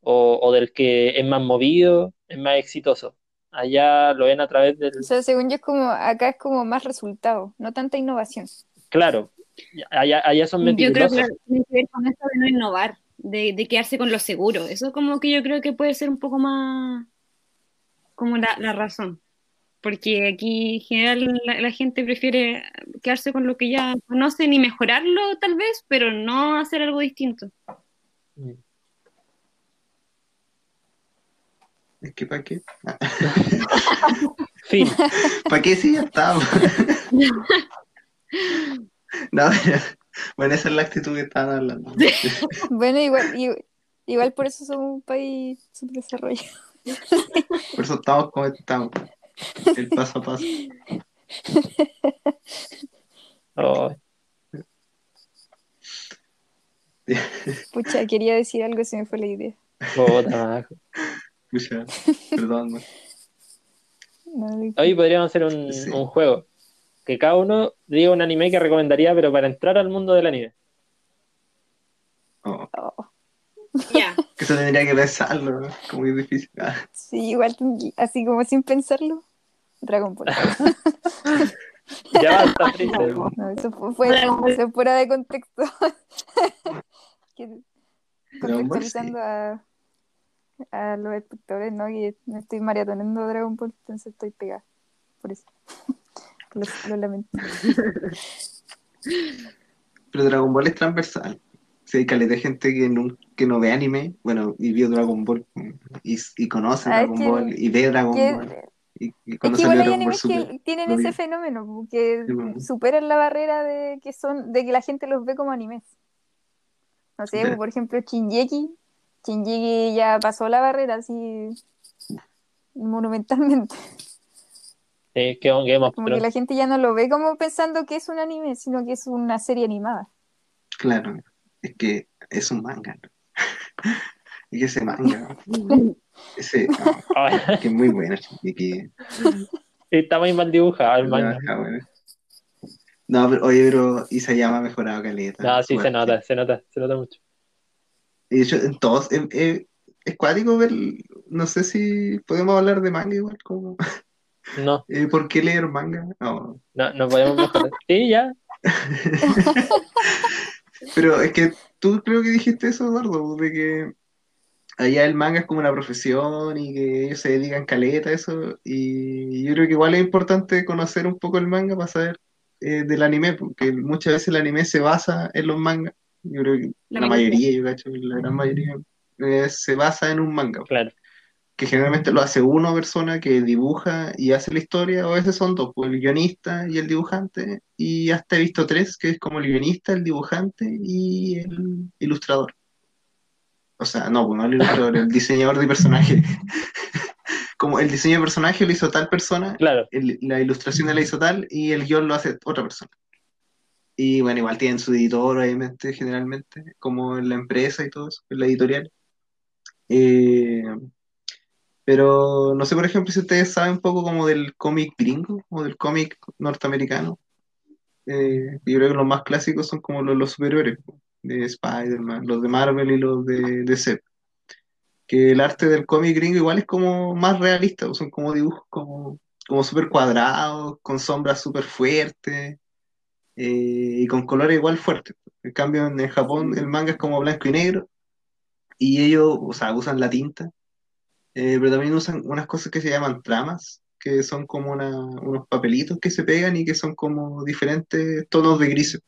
o, o del que es más movido, es más exitoso. Allá lo ven a través del, O sea, según yo es como, acá es como más resultado, no tanta innovación. Claro, allá, allá son Yo creo que meticulosos. tiene que ver con esto de no innovar, de, de quedarse con lo seguro. Eso como que yo creo que puede ser un poco más como la, la razón. Porque aquí en general la, la gente prefiere quedarse con lo que ya conocen y mejorarlo tal vez, pero no hacer algo distinto. Es que ¿para qué? *laughs* Fin. *laughs* ¿Para qué sí ya estamos? *laughs* no, bueno, esa es la actitud que estaban hablando. Bueno, igual, igual por eso somos un país subdesarrollado. Por eso estamos como estamos. El paso a paso. Oh, Pucha, quería decir algo, se me fue la idea. madre. Pucha, perdón. man. Hoy podríamos hacer un, Sí. un juego. Que cada uno diga un anime que recomendaría, pero para entrar al mundo del anime. Oh, oh, Ya. *laughs* que eso tendría que pensarlo, ¿no? como que es difícil. Ah, sí, igual, así como sin pensarlo, Dragon Ball. *laughs* Ya basta, *laughs* Freezer. No, eso fue, eso es fuera de contexto. Contextualizando a, a los espectadores, ¿no? Que me estoy maratoneando Dragon Ball, entonces estoy pegada. Por eso. Lo, lo lamento. Pero Dragon Ball es transversal. Si hay caleta de gente que no, que no ve anime, bueno, y vio Dragon Ball y, y conoce Ah, Dragon que- Ball y ve Dragon Que- Ball y, y Es que igual hay Dragon Ball animes Super. que tienen ese fenómeno, que Sí, bueno. superan la barrera de que son, de que la gente los ve como animes. No sé, Ya. por ejemplo, Shinjeki. Shinjeki ya pasó la barrera así monumentalmente. Sí, que un Game of Como que la gente ya no lo ve como pensando que es un anime, sino que es una serie animada. Claro, es que es un manga. ¿no? *laughs* y ese manga, *laughs* ese, Ay, que es muy bueno. Y que, está muy mal dibujado el manga. Ah, bueno. No, pero oye, pero Isayama ha mejorado caleta. No, sí se nota, se nota, se nota mucho. Y de hecho, en todos, eh, eh, es cuático ver, no sé si podemos hablar de manga igual, como, No, *laughs* eh, ¿por qué leer manga? No. no, no podemos mejorar. Sí, ya. Pero es que tú creo que dijiste eso, Eduardo, de que allá el manga es como una profesión y que ellos se dedican caleta a eso, y yo creo que igual es importante conocer un poco el manga para saber eh, del anime, porque muchas veces el anime se basa en los mangas, yo creo que La la, mayoría. yo cacho, la gran mayoría eh, se basa en un manga. Claro. Que generalmente lo hace una persona que dibuja y hace la historia, o a veces son dos, pues el guionista y el dibujante, y hasta he visto tres, que es como el guionista, el dibujante y el ilustrador. O sea, no, pues no el ilustrador, el diseñador de personaje. *laughs* Como el diseño de personaje lo hizo tal persona, Claro. el- la ilustración la hizo tal y el guion lo hace otra persona. Y bueno, igual tienen su editor, obviamente, generalmente, como en la empresa y todo eso, en la editorial. Eh, pero no sé, por ejemplo, si ustedes saben un poco como del cómic gringo o del cómic norteamericano. Eh, yo creo que los más clásicos son como los, los superhéroes, de Spider-Man, los de Marvel y los de DC. Que el arte del cómic gringo igual es como más realista, son como dibujos como como súper cuadrados, con sombras súper fuertes eh, y con colores igual fuertes. En cambio, en Japón el manga es como blanco y negro y ellos, o sea, usan la tinta, eh, pero también usan unas cosas que se llaman tramas, que son como una- unos papelitos que se pegan y que son como diferentes tonos de grises.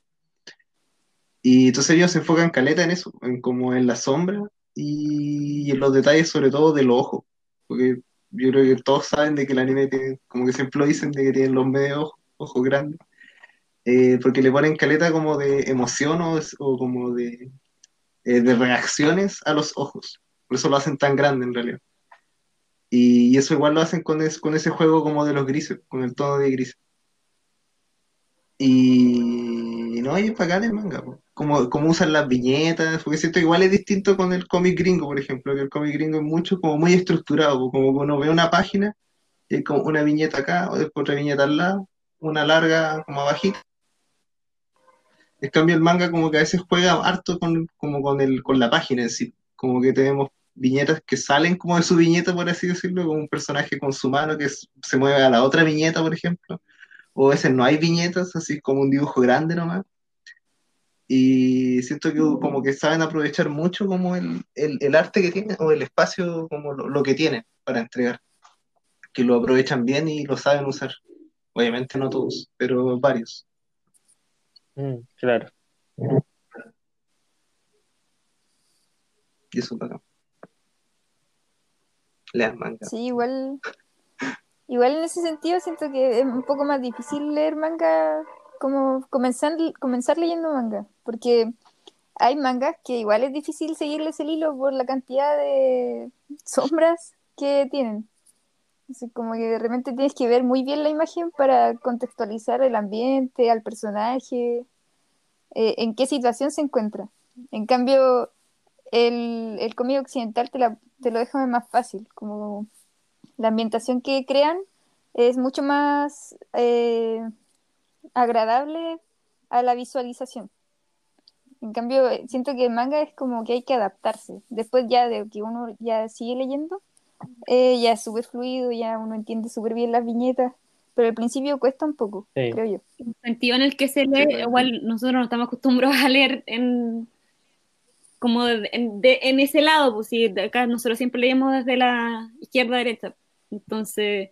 Y entonces ellos se enfocan caleta en eso, en como en la sombra y en los detalles sobre todo del ojo, porque yo creo que todos saben de que el anime tiene, como que siempre lo dicen, de que tienen los medios ojos, ojos grandes, eh, porque le ponen caleta como de emoción o, o como de, eh, de reacciones a los ojos, por eso lo hacen tan grande en realidad. Y, y eso igual lo hacen con, es- con ese juego como de los grises, con el tono de grises. Y no, y es bacán el manga. Como, como usan las viñetas, porque siento igual es distinto con el cómic gringo, por ejemplo, que el cómic gringo es mucho como muy estructurado, po, como uno ve una página, y hay como una viñeta acá, o después otra viñeta al lado, una larga como abajita. En cambio el manga como que a veces juega harto con, como con el, con la página en sí, como que tenemos viñetas que salen como de su viñeta, por así decirlo, como un personaje con su mano que se mueve a la otra viñeta, por ejemplo o a veces no hay viñetas, así como un dibujo grande nomás. Y siento que como que saben aprovechar mucho como el, el, el arte que tienen o el espacio como lo, lo que tienen para entregar, que lo aprovechan bien y lo saben usar. Obviamente no todos, pero varios. Mm, claro. Y eso para Lean manga. Sí, igual, igual en ese sentido siento que es un poco más difícil leer manga, como comenzar, comenzar leyendo manga, porque hay mangas que igual es difícil seguirles el hilo por la cantidad de sombras que tienen. Así como que de repente tienes que ver muy bien la imagen para contextualizar el ambiente, al personaje, eh, en qué situación se encuentra. En cambio, el, el cómic occidental te, la- te lo deja más fácil, como la ambientación que crean es mucho más eh, agradable a la visualización. En cambio, eh, siento que el manga es como que hay que adaptarse. Después ya de que uno ya sigue leyendo, eh, ya es súper fluido, ya uno entiende súper bien las viñetas, pero al principio cuesta un poco, Sí. creo yo. el sentido en el que se lee, Sí, bueno. igual nosotros no estamos acostumbrados a leer en como de- en, de- en ese lado, pues sí, de acá nosotros siempre leemos desde la izquierda a derecha. Entonces,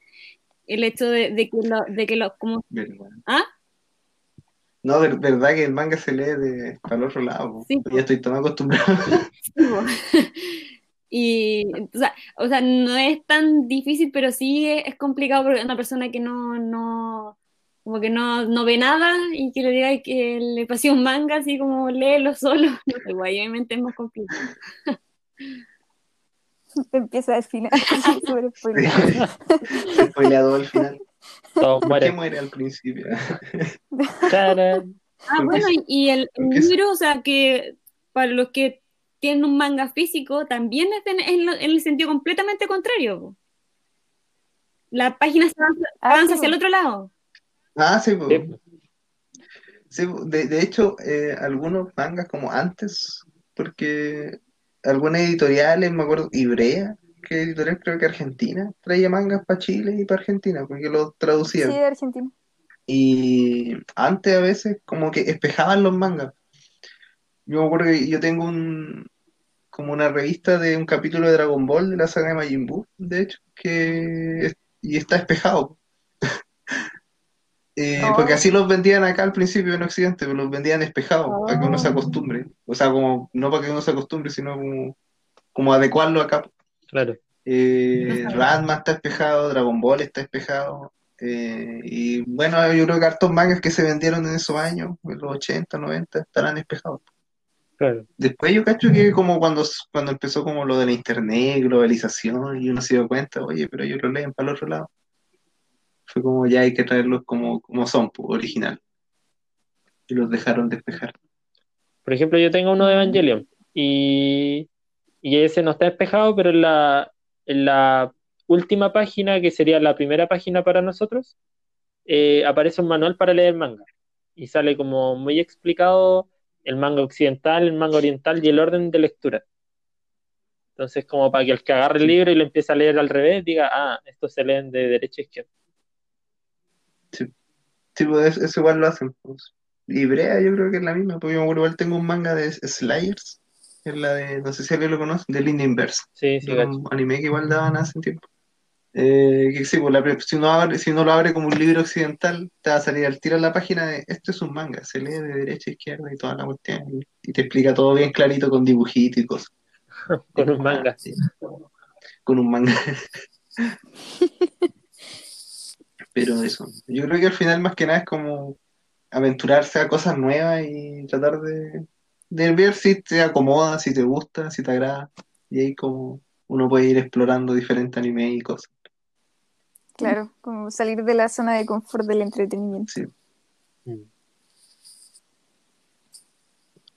el hecho de, de que lo, de que lo, como. ¿ah? No, ver- verdad que el manga se lee de para el otro lado. po. Sí, Ya estoy tan acostumbrado. *laughs* Sí, po. *laughs* Y, o sea, o sea, no es tan difícil, pero sí es, es complicado porque una persona que no, no, como que no, no ve nada y que le diga que le pase un manga así como léelo solo, no sé, guay, obviamente es más complicado. *laughs* Empieza al final, *laughs* súper *laughs* spoiler. Se spoilea todo al final. Todos ¿Por qué muere al principio? Tarán. Ah, bueno, y y el, el libro, o sea, que para los que tienen un manga físico, también es en, en lo- en el sentido completamente contrario. La página se avanza, Ah, avanza sí, hacia el otro lado. Ah, sí, po. Sí. Sí, de, de hecho, eh, algunos mangas como antes, porque algunas editoriales, me acuerdo, Ibrea, que editorial creo que Argentina, traía mangas para Chile y para Argentina, porque los Sí, traducían. de Argentina. Y antes a veces como que espejaban los mangas. Yo me acuerdo que yo tengo un, como una revista de un capítulo de Dragon Ball de la saga de Majin Buu, de hecho, que y está espejado. *laughs* Eh, Oh. porque así los vendían acá al principio en Occidente, pero los vendían espejados para que uno se Oh. acostumbre. O sea, como, no para que uno se acostumbre, sino como, como adecuarlo acá. Claro. Eh, No está espejado, Dragon Ball está espejado. eh, y bueno, yo creo que hartos mangas que se vendieron en esos años, en los 80, 90, estarán espejados. Claro. Después yo cacho que como cuando, cuando empezó como lo de la internet, globalización, y uno se dio cuenta, oye, pero ellos lo leen para el otro lado. Fue como ya hay que traerlos como, como son, original. Y los dejaron despejar. Por ejemplo, yo tengo uno de Evangelion y, y ese no está despejado, pero en la, en la última página, que sería la primera página para nosotros, eh, aparece un manual para leer manga. Y sale como muy explicado el manga occidental, el manga oriental y el orden de lectura. Entonces, como para que el que agarre el libro y lo empiece a leer al revés, diga, ah, estos se leen de derecha a izquierda. Sí, pues eso, eso igual lo hacen. Pues. Y Brea yo creo que es la misma, porque yo igual tengo un manga de Slayers, que es la de, no sé si alguien lo conoce, de Línea Inversa. Sí, sí, un anime que igual daban hace un tiempo. Eh, que sí, pues la si, uno abre, si uno lo abre como un libro occidental, te va a salir al tiro en la página de esto es un manga, se lee de derecha a izquierda y toda la cuestión, y te explica todo bien clarito con dibujitos y cosas. *laughs* Con un manga. Sí. Con un manga. *laughs* Pero eso, yo creo que al final más que nada es como aventurarse a cosas nuevas y tratar de, de ver si te acomoda, si te gusta, si te agrada. Y ahí como uno puede ir explorando diferentes animes y cosas. Claro, como salir de la zona de confort del entretenimiento. Sí. Mm.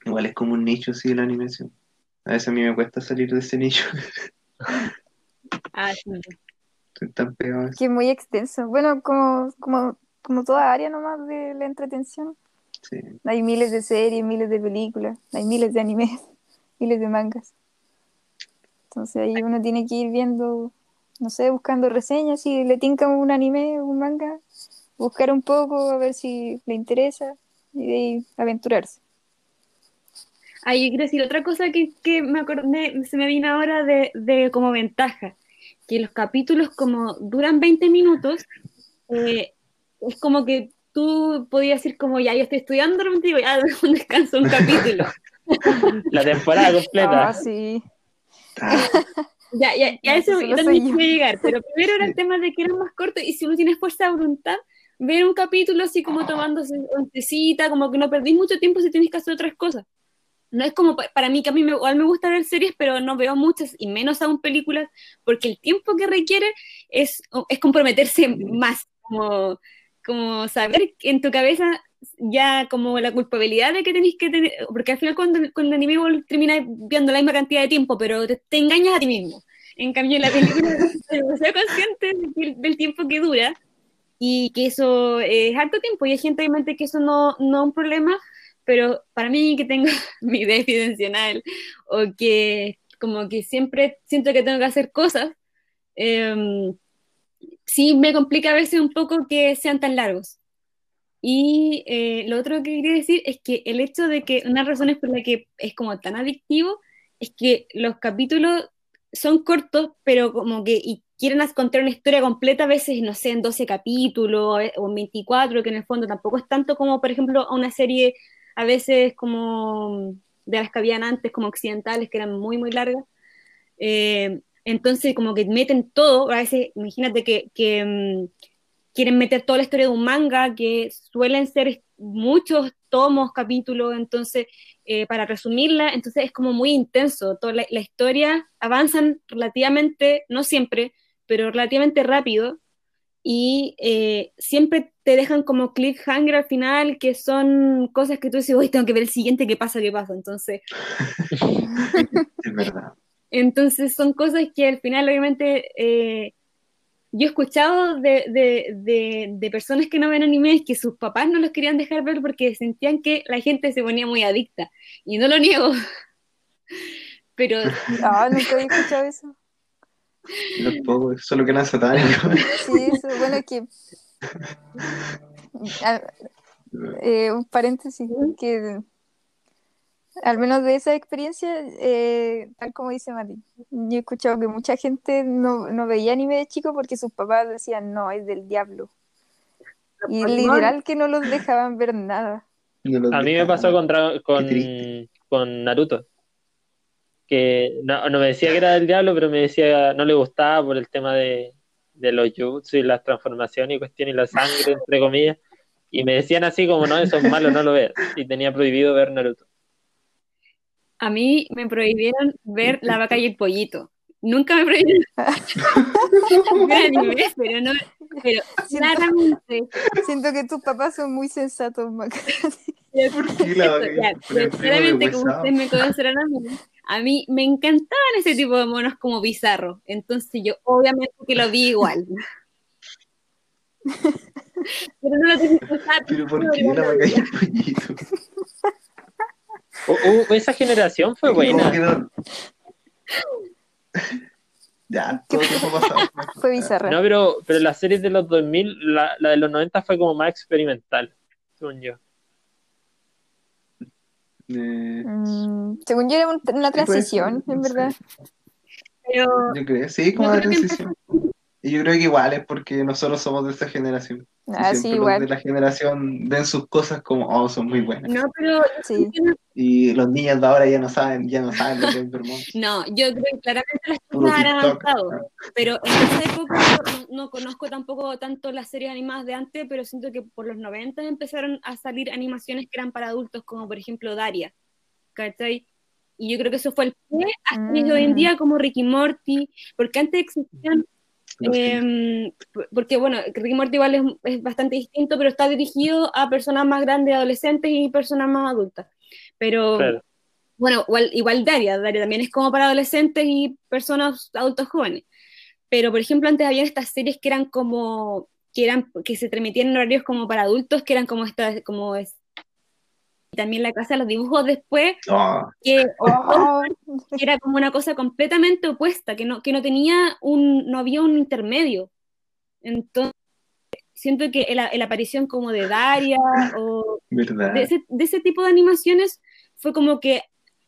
Igual es como un nicho, sí, la animación. A veces a mí me cuesta salir de ese nicho. Ah, sí. Que es muy extenso. Bueno, como, como, como toda área nomás de la entretención. Sí. Hay miles de series, miles de películas, hay miles de animes, *laughs* miles de mangas. Entonces ahí uno tiene que ir viendo, no sé, buscando reseñas, si le tinca un anime o un manga, buscar un poco, a ver si le interesa y de ahí aventurarse. Ah, yo quiero decir otra cosa que, que me acordé, se me vino ahora de, de como ventaja, que los capítulos como duran 20 minutos, eh, es como que tú podías decir como, ya, yo estoy estudiando, de repente digo, ya, un descanso, un capítulo. *laughs* La temporada completa. Ah, sí. Ya, ya, ya No, eso eso también yo. quería llegar, pero primero era el tema de que eran más cortos y si uno tiene fuerza de voluntad, ver un capítulo así como tomándose oncecita, como que no perdís mucho tiempo si tienes que hacer otras cosas. No es como pa- para mí que a mí me, igual me gusta ver series, pero no veo muchas y menos aún películas, porque el tiempo que requiere es, es comprometerse más, como, como saber en tu cabeza ya como la culpabilidad de que tenéis que tener, porque al final cuando, cuando el anime terminas viendo la misma cantidad de tiempo, pero te, te engañas a ti mismo. En cambio, en la película *laughs* demasiado consciente del, del tiempo que dura y que eso es harto tiempo y hay gente obviamente que eso no, no es un problema, pero para mí que tengo *laughs* mi déficit atencional o que como que siempre siento que tengo que hacer cosas, eh, sí me complica a veces un poco que sean tan largos. Y eh, lo otro que quería decir es que el hecho de que una razón es por la que es como tan adictivo es que los capítulos son cortos, pero como que y quieren contar una historia completa, a veces, no sé, en 12 capítulos eh, o en 24, que en el fondo tampoco es tanto como, por ejemplo, a una serie a veces como de las que habían antes, como occidentales, que eran muy, muy largas. Eh, entonces, como que meten todo, a veces, imagínate que, mm, quieren meter toda la historia de un manga, que suelen ser muchos tomos, capítulos, entonces, eh, para resumirla, entonces es como muy intenso, toda la, la historia avanzan relativamente, no siempre, pero relativamente rápido, y eh, siempre te dejan como cliffhanger al final, que son cosas que tú dices, uy, tengo que ver el siguiente, qué pasa, qué pasa, entonces... *laughs* Es verdad. *laughs* Entonces son cosas que al final obviamente eh, yo he escuchado de, de, de, de, personas que no ven animes que sus papás no los querían dejar ver porque sentían que la gente se ponía muy adicta. Y no lo niego. *laughs* Pero... Ah, nunca había escuchado eso. Tampoco, solo que eran satánicos. Sí, eso, bueno, es que... a- eh, un paréntesis, que al menos de esa experiencia, eh, tal como dice Mati, yo he escuchado que mucha gente no, no veía anime de chico porque sus papás decían, no, es del diablo. Y literal que no los dejaban ver nada. No lo A mí me pasó con, con, con Naruto. Que no, no me decía que era del diablo, pero me decía no le gustaba por el tema de, de los jutsu y las transformaciones y cuestiones y la sangre, entre comillas. Y me decían así como, no, eso es malo, no lo veas. Y tenía prohibido ver Naruto. A mí me prohibieron ver *laughs* La vaca y el pollito. Nunca me ver *laughs* anime, pero no, pero Siento, claramente siento que tus papás son muy sensatos, Maca. ¿Por qué la Ya, de claramente, como ustedes me conocerán a mí, a mí me encantaban ese tipo de monos como bizarros. Entonces yo obviamente que lo vi igual. Pero no lo tenía que usar, *laughs* Pero ¿por no, qué no, la no, ya. el pollito? *laughs* Uh, uh, esa generación fue ¿Cómo buena. quedó? Ya, todo tiempo pasado. Fue *laughs* bizarra. No, pero, pero las series de los 2000, la, la de los 90 fue como más experimental, según yo. Eh, Mm, según yo era un- una transición, en verdad. Pero yo creo, sí, como una que transición. Y yo creo que igual es porque nosotros somos de esta generación. Ah, sí, siempre los igual. de la generación ven sus cosas como, oh, son muy buenas. no, pero Sí. Y los niños de ahora ya no saben, ya no saben lo que es Vermont. no, yo creo que claramente las cosas han avanzado. Pero en esa época no, no conozco tampoco tanto las series animadas de antes, pero siento que por los 90 empezaron a salir animaciones que eran para adultos, como por ejemplo Daria. ¿Cachai? Y yo creo que eso fue el pie a series de hoy en Mm. día como Ricky Morty, porque antes existían Em, porque bueno, Ricky Morty igual es, es bastante distinto, pero está dirigido a personas más grandes, adolescentes y personas más adultas. Pero Claro. bueno, igual, igual Daria, Daria también es como para adolescentes y personas adultos jóvenes. Pero por ejemplo, antes había estas series que eran como, que eran, que se transmitían en horarios como para adultos, que eran como estas, como es, y también la casa de los dibujos después, Oh, que *laughs* Oh, que era como una cosa completamente opuesta, que no, que no tenía un, no había un intermedio. Entonces, siento que la, la aparición como de Daria *laughs* o de ese, de ese tipo de animaciones fue como que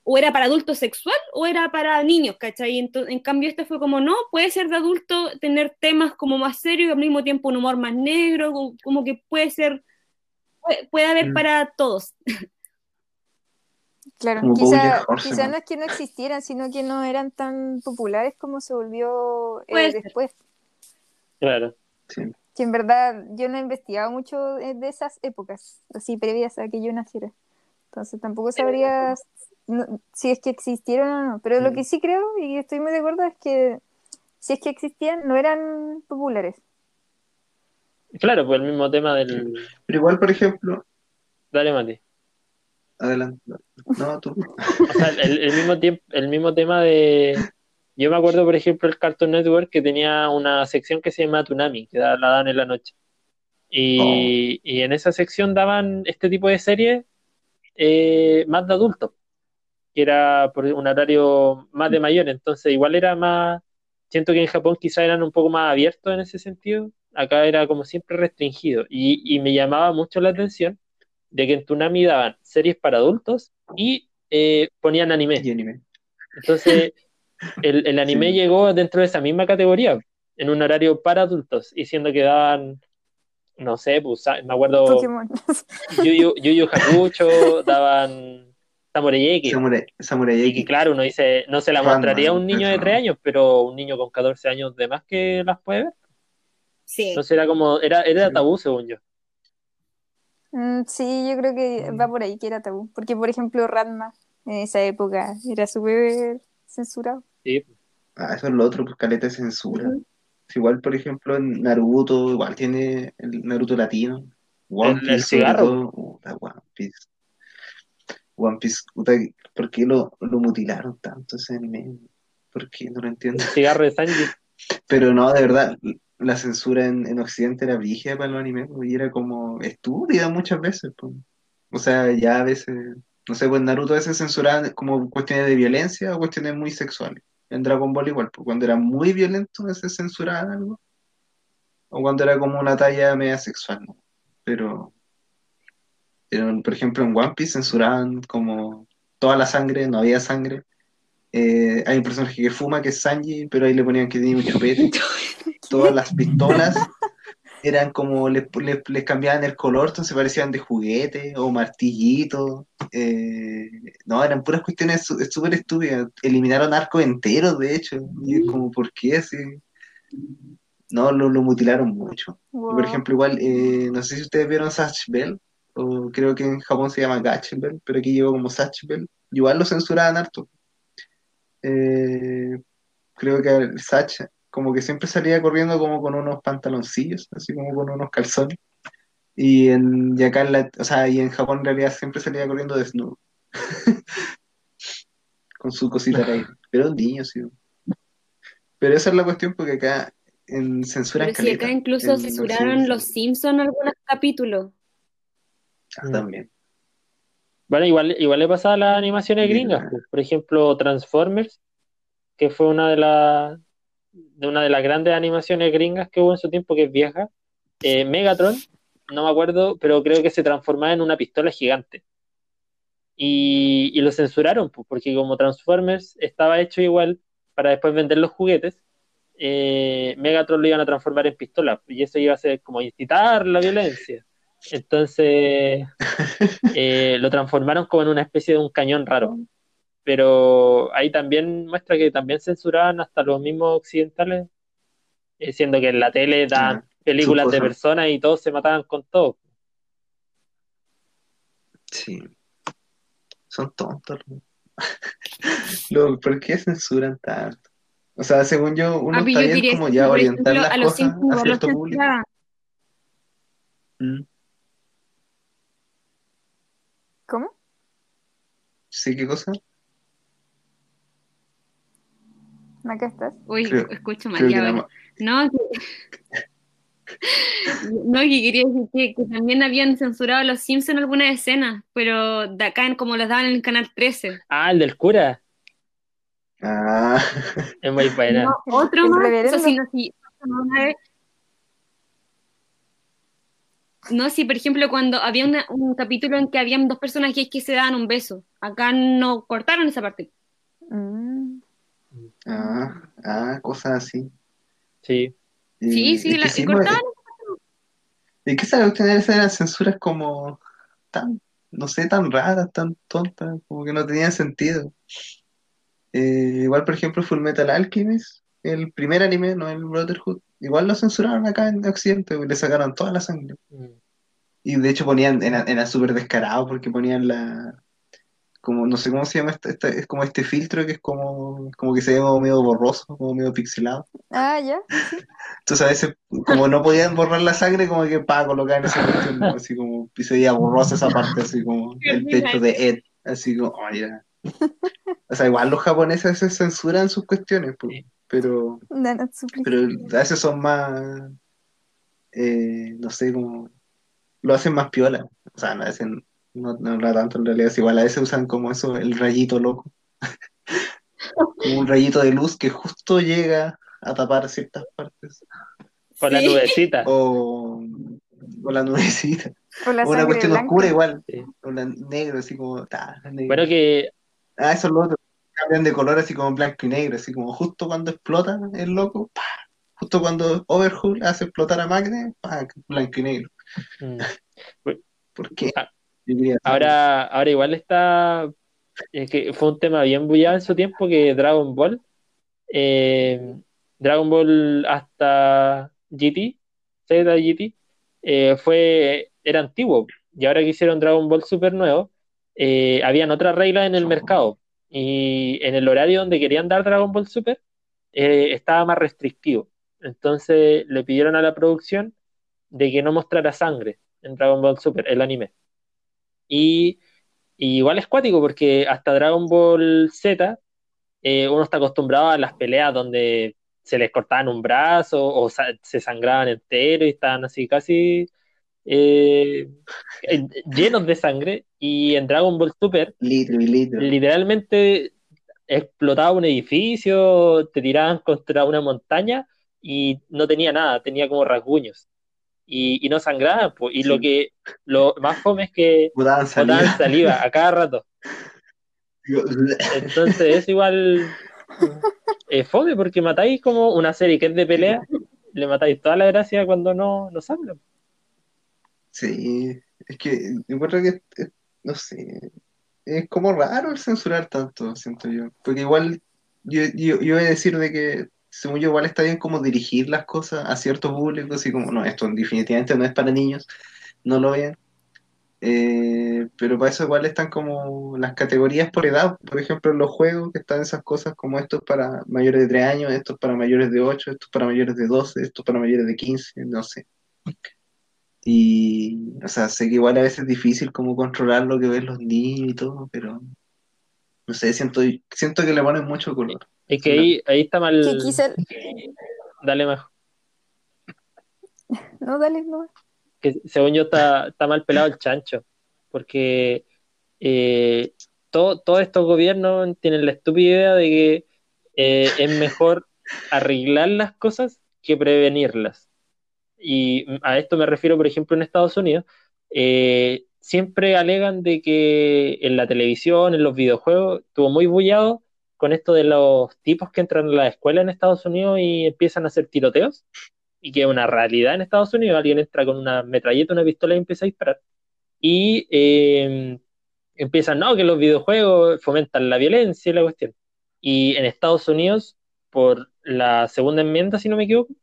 o era para adulto sexual o era para niños, ¿cachai? Ento- en cambio, este fue como, no, puede ser de adulto, tener temas como más serios y al mismo tiempo un humor más negro, como, como que puede ser, puede, puede haber Mm. para todos. *laughs* claro, quizá, quizá no es que no existieran, sino que no eran tan populares como se volvió eh, después. Claro. Sí. Que en verdad yo no he investigado mucho de esas épocas, así previas a que yo naciera. Entonces tampoco sabría no- si es que existieron o no. Pero lo Mm. que sí creo, y estoy muy de acuerdo, es que si es que existían, no eran populares. Claro, pues el mismo tema del. Pero igual, por ejemplo, Dale, Mati. Adelante. No, tú. O sea, el, el mismo tiempo, el mismo tema de. Yo me acuerdo, por ejemplo, el Cartoon Network que tenía una sección que se llama Tsunami, que la dan en la noche. Y, y en esa sección daban este tipo de series eh, más de adultos, que era por un horario más de mayor, entonces igual era más. Siento que en Japón quizá eran un poco más abiertos en ese sentido, acá era como siempre restringido. Y, y me llamaba mucho la atención de que en Tsunami daban series para adultos y eh, ponían anime. Y anime. Entonces, *laughs* el, el anime Sí. llegó dentro de esa misma categoría, en un horario para adultos, y siendo que daban, no sé, pues, me acuerdo, Pokémon. Yu Yu, Yu Yu Hakusho, *laughs* daban Samurai X, Samurai, Samurai y claro, uno dice, no se la mostraría a un niño de eso. 3 años, pero un niño con 14 años de más que las puede ver. Sí. Entonces era como, era, era tabú, según yo. Mm, sí, yo creo que va por ahí, que era tabú. Porque, por ejemplo, Ranma en esa época era súper censurado. Sí. Ah, eso es lo otro, pues caleta de censura. Igual, por ejemplo, en Naruto, igual tiene el Naruto latino. One El- el Piece, sobre cigarro. One Piece. One Piece, puta, ¿por qué lo, lo mutilaron tanto ese anime? ¿Por qué? No lo entiendo. El cigarro de Sanji. *laughs* Pero no, de verdad, la censura en, en Occidente era brígida para los animes, pues, y era como estúpida muchas veces. pues. O sea, ya a veces, no sé, pues Naruto a veces censuraban como cuestiones de violencia o cuestiones muy sexuales. En Dragon Ball igual, pues cuando era muy violento a veces censuraban algo. O cuando era como una talla media sexual. Pero, pero, por ejemplo, en One Piece censuraban como toda la sangre, no había sangre. Eh, hay un personaje que fuma, que es Sanji, pero ahí le ponían que tenía un chupete. *laughs* Todas las pistolas eran como, les, les- les cambiaban el color, entonces parecían de juguete o martillito. Eh, no, eran puras cuestiones súper estúpidas. Eliminaron arcos enteros, de hecho. Y es como, ¿por qué así? No, lo, lo mutilaron mucho. Wow. por ejemplo, igual, eh, no sé si ustedes vieron Satch Bell, o creo que en Japón se llama Gatch Bell, pero aquí llegó como Satch Bell. Igual lo censuraban harto. Eh, creo que el Satch como que siempre salía corriendo como con unos pantaloncillos, así como con unos calzones. Y, en, y acá en la, o sea, y en Japón en realidad siempre salía corriendo desnudo. *laughs* con su cosita ahí. Pero un niño, sí. Pero esa es la cuestión porque acá en censura Pero si acá incluso en censuraron Los Simpsons algunos capítulos. Ah, también. Bueno, igual, igual le pasa a las animaciones gringas, pues. Por ejemplo, Transformers, que fue una de las de una de las grandes animaciones gringas que hubo en su tiempo, que es vieja, eh, Megatron, no me acuerdo, pero creo que se transformaba en una pistola gigante. Y, y lo censuraron, pues, porque como Transformers estaba hecho igual para después vender los juguetes, eh, Megatron lo iban a transformar en pistola, y eso iba a ser como incitar la violencia. Entonces *laughs* eh, lo transformaron como en una especie de un cañón raro. Pero ahí también muestra que también censuraban hasta los mismos occidentales, eh, siendo que en la tele dan Ah, películas de personas y todos se mataban con todo. Sí. Son tontos. ¿Por qué censuran tanto? O sea, según yo, uno está pero yo bien diría como ya orientar ejemplo, las a los cosas Simpsons a los cierto público. Mm. ¿Cómo? Sí, ¿qué cosa? ¿Acá estás? Uy, Creo- escucho mal ya No, que... no, que quería decir que, que también habían censurado a los Simpsons algunas escenas, pero de acá en como las daban en el canal 13. Ah, el del cura, Ah, es muy buena. No, otro más, eso sí, no, sí, no, una vez- no, sí, por ejemplo, cuando había una- un capítulo en que habían dos personajes que se daban un beso, acá no cortaron esa parte. Mm. ah, ah, cosas así. Sí, Eh, sí, que la, sí, y cortaron. Es que sabes tener esas censuras como tan, no sé, tan raras, tan tontas, como que no tenían sentido. Eh, igual, por ejemplo, Full Metal Alchemist, el primer anime, no el Brotherhood, igual lo censuraron acá en Occidente, le sacaron toda la sangre. Mm. Y de hecho ponían, era, era súper descarado porque ponían la, como, no sé cómo se llama, esta, esta- es como este filtro que es como, como que se ve como medio borroso, como medio pixelado. Ah, ya. Entonces a veces, como no podían borrar la sangre, como que para colocar esa cuestión, ¿no? así como, y se veía borrosa esa parte, así como el pecho de Ed, así como, oh, ya. O sea, igual los japoneses a veces censuran sus cuestiones, pues, Sí. Pero, pero a veces son más, eh, no sé, como, lo hacen más piola. O sea, no hacen, no, no lo tanto en realidad, es igual a veces usan como eso, el rayito loco. *laughs* Como un rayito de luz que justo llega a tapar ciertas partes. Con la Sí. nubecita. O, o la nubecita. O la O una cuestión blanca. oscura igual. Sí. O la negro, así como. ta, negro. Bueno, que Ah, eso es lo otro. Cambian de color así como blanco y negro, así como justo cuando explota el loco, justo cuando Overhaul hace explotar a Magne, blanco y negro. mm, *laughs* ¿Por qué? Ah. Ahora, ahora igual está, es que fue un tema bien bullado en su tiempo que Dragon Ball, eh, Dragon Ball hasta GT, Z GT, eh, fue, era antiguo, y ahora que hicieron Dragon Ball Super nuevo, eh, habían otras reglas en el mercado, y en el horario donde querían dar Dragon Ball Super, eh, estaba más restrictivo. Entonces le pidieron a la producción de que no mostrara sangre en Dragon Ball Super, el anime. Y, igual es cuático porque hasta Dragon Ball Z eh, uno está acostumbrado a las peleas donde se les cortaban un brazo o se sangraban entero y estaban así casi eh, llenos de sangre. Y en Dragon Ball Super Litro y litro. literalmente explotaba un edificio, te tiraban contra una montaña y no tenía nada, tenía como rasguños. Y, y no sangraba, pues. Y lo que lo más fome es que Botaban saliva. botaban saliva a cada rato. Entonces es igual eh, fome porque matáis como una serie que es de pelea, le matáis toda la gracia cuando no, no sangran. Sí, es que encuentro que, no sé, es como raro el censurar tanto, siento yo. Porque igual yo, yo, yo voy a decir de que, según yo, igual está bien como dirigir las cosas a cierto público, así como, no, esto definitivamente no es para niños, no lo vean. Eh, pero para eso igual están como las categorías por edad, por ejemplo, los juegos que están esas cosas como esto es para mayores de 3 años, esto es para mayores de 8, esto es para mayores de 12, esto es para mayores de 15, no sé. Y, o sea, sé que igual a veces es difícil como controlar lo que ven los niños y todo, pero no sé, siento, siento que le ponen mucho color. Es que ahí, ahí está mal. Que quizá... Dale más. *laughs* No, dale, no. que según yo está, está mal pelado el chancho, porque eh, todo- todos estos gobiernos tienen la estúpida idea de que eh, es mejor arreglar las cosas que prevenirlas. Y a esto me refiero, por ejemplo, en Estados Unidos, eh, siempre alegan de que en la televisión, en los videojuegos, estuvo muy bullado con esto de los tipos que entran a la escuela en Estados Unidos y empiezan a hacer tiroteos, y que es una realidad en Estados Unidos, alguien entra con una metralleta, una pistola y empieza a disparar. Y eh, empiezan, no, que los videojuegos fomentan la violencia y la cuestión. Y en Estados Unidos, por la segunda enmienda, si no me equivoco,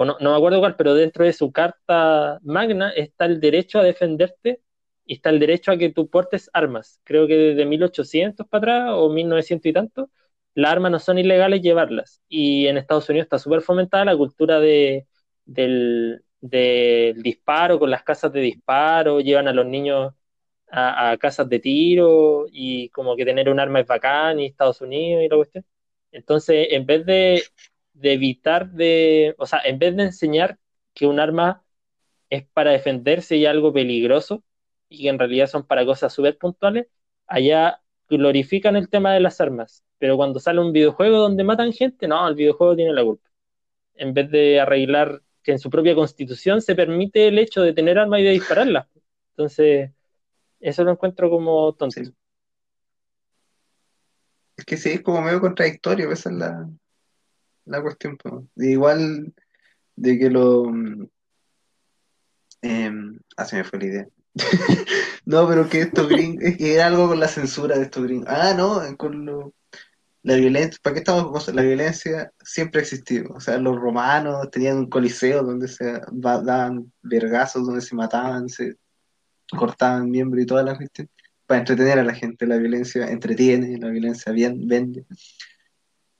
o no, no me acuerdo cuál, pero dentro de su carta magna está el derecho a defenderte y está el derecho a que tú portes armas. Creo que desde 1800 para atrás o 1900 y tanto, las armas no son ilegales llevarlas. Y en Estados Unidos está súper fomentada la cultura de, del, disparo con las casas de disparo, llevan a los niños a, casas de tiro y como que tener un arma es bacán y Estados Unidos y la cuestión. Entonces, en vez de, evitar de, o sea, en vez de enseñar que un arma es para defenderse y algo peligroso y que en realidad son para cosas súper puntuales, allá glorifican el tema de las armas. Pero cuando sale un videojuego donde matan gente, no, el videojuego tiene la culpa. En vez de arreglar que en su propia constitución se permite el hecho de tener armas y de dispararlas. Entonces, eso lo encuentro como tonto. Es que sí, es como medio contradictorio, esa es la, la cuestión. Igual de que lo... Eh, ah, me fue la idea. *laughs* no, pero que esto gringos, es que era algo con la censura de estos gringos. Ah, no, con lo, la violencia, ¿para qué estamos La violencia siempre ha existido. O sea, los romanos tenían un coliseo donde se daban vergazos, donde se mataban, se cortaban miembros y toda la cuestión, para entretener a la gente. La violencia entretiene, la violencia bien, vende.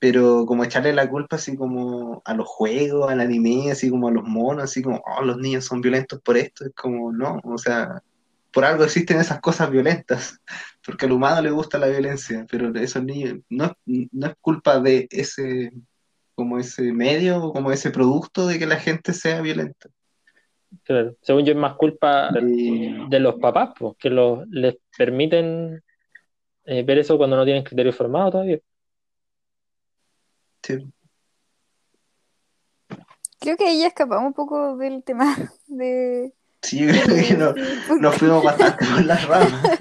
Pero como echarle la culpa así como a los juegos, al anime, así como a los monos, así como, oh, los niños son violentos por esto, es como, no, o sea, por algo existen esas cosas violentas, *laughs* porque al humano le gusta la violencia, pero esos niños, no, no es culpa de ese, como ese medio, como ese producto de que la gente sea violenta. Claro. Según yo es más culpa de los papás, pues, que los, les permiten eh, ver eso cuando no tienen criterio formado todavía. Sí. Creo que ahí ya escapamos un poco del tema *laughs* de... Sí, creo que no, nos fuimos *laughs* bastante con las ramas.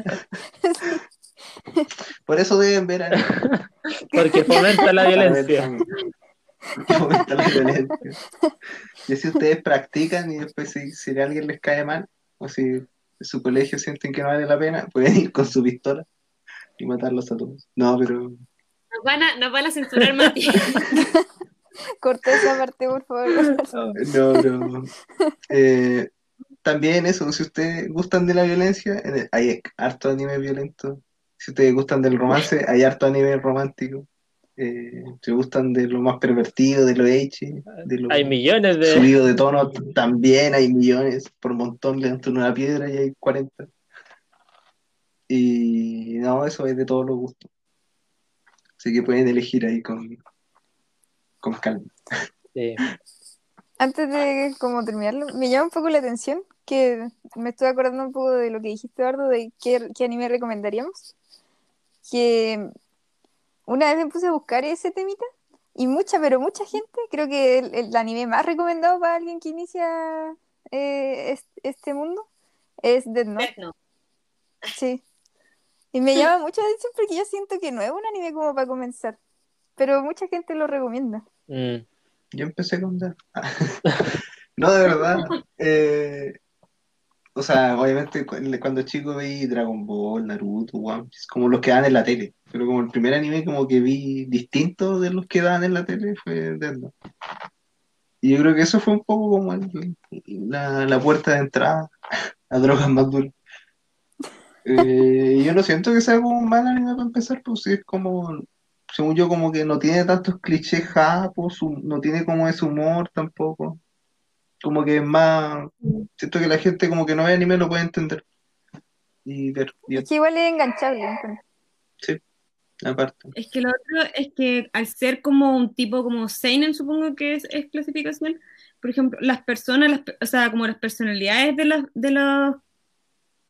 Por eso deben ver a... *laughs* Porque fomenta la violencia. Y si ustedes practican y después si, a alguien les cae mal, o si en su colegio sienten que no vale la pena, pueden ir con su pistola y matarlos a todos. No, pero... Nos van a, nos van a censurar, Mati. *laughs* Corté esa parte, por favor. No, pero... Eh, también eso, si ustedes gustan de la violencia, hay harto anime violento. Si ustedes gustan del romance, hay harto anime romántico eh, se gustan de lo más pervertido, de lo hecho, de lo hay millones de subido de tono, también hay millones, por montón levantan una piedra y hay 40. Y no, eso es de todos los gustos. Así que pueden elegir ahí con, con calma. Antes de como terminarlo, me llama un poco la atención que me estoy acordando un poco de lo que dijiste, Eduardo, de qué, qué anime recomendaríamos. Que una vez me puse a buscar ese temita y mucha, pero mucha gente, creo que el, anime más recomendado para alguien que inicia eh, este, mundo es Death Note. Sí. Y me llama *laughs* mucho la atención porque yo siento que no es un anime como para comenzar, pero mucha gente lo recomienda. Mm. Yo empecé con Death. *laughs* *laughs* no, de verdad. Eh, o sea, obviamente cuando chico vi Dragon Ball, Naruto, One Piece, como los que dan en la tele. Pero como el primer anime como que vi distinto de los que dan en la tele fue Death Y yo creo que eso fue un poco como la, puerta de entrada a drogas más duras. Eh, yo no siento que sea como un mal anime para empezar, pues sí es como, según yo, como que no tiene tantos clichés japos, no tiene como ese humor tampoco como que es más, siento que la gente como que no ve anime lo puede entender y ver. Es que igual es enganchable. Sí, aparte. Es que lo otro es que al ser como un tipo como Seinen, supongo que es, clasificación, por ejemplo, las personas, o sea, como las personalidades de, las de los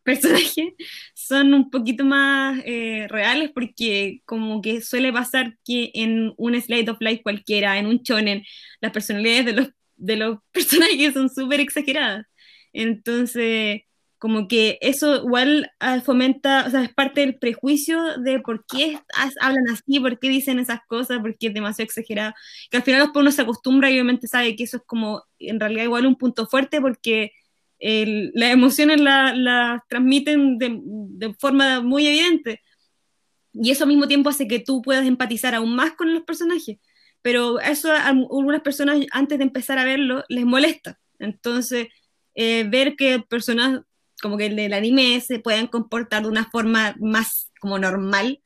personajes son un poquito más eh, reales porque como que suele pasar que en un slide of life cualquiera, en un shonen, las personalidades de los, de los *laughs* personajes son súper exageradas. Entonces, como que eso igual ah, fomenta, o sea, es parte del prejuicio de por qué hablan así, por qué dicen esas cosas, por qué es demasiado exagerado, que al final después uno se acostumbra y obviamente sabe que eso es como en realidad igual un punto fuerte porque el- las emociones las la transmiten de, de forma muy evidente y eso al mismo tiempo hace que tú puedas empatizar aún más con los personajes, pero eso a algunas personas antes de empezar a verlo les molesta, entonces eh, ver que personas como que el anime se pueden comportar de una forma más como normal.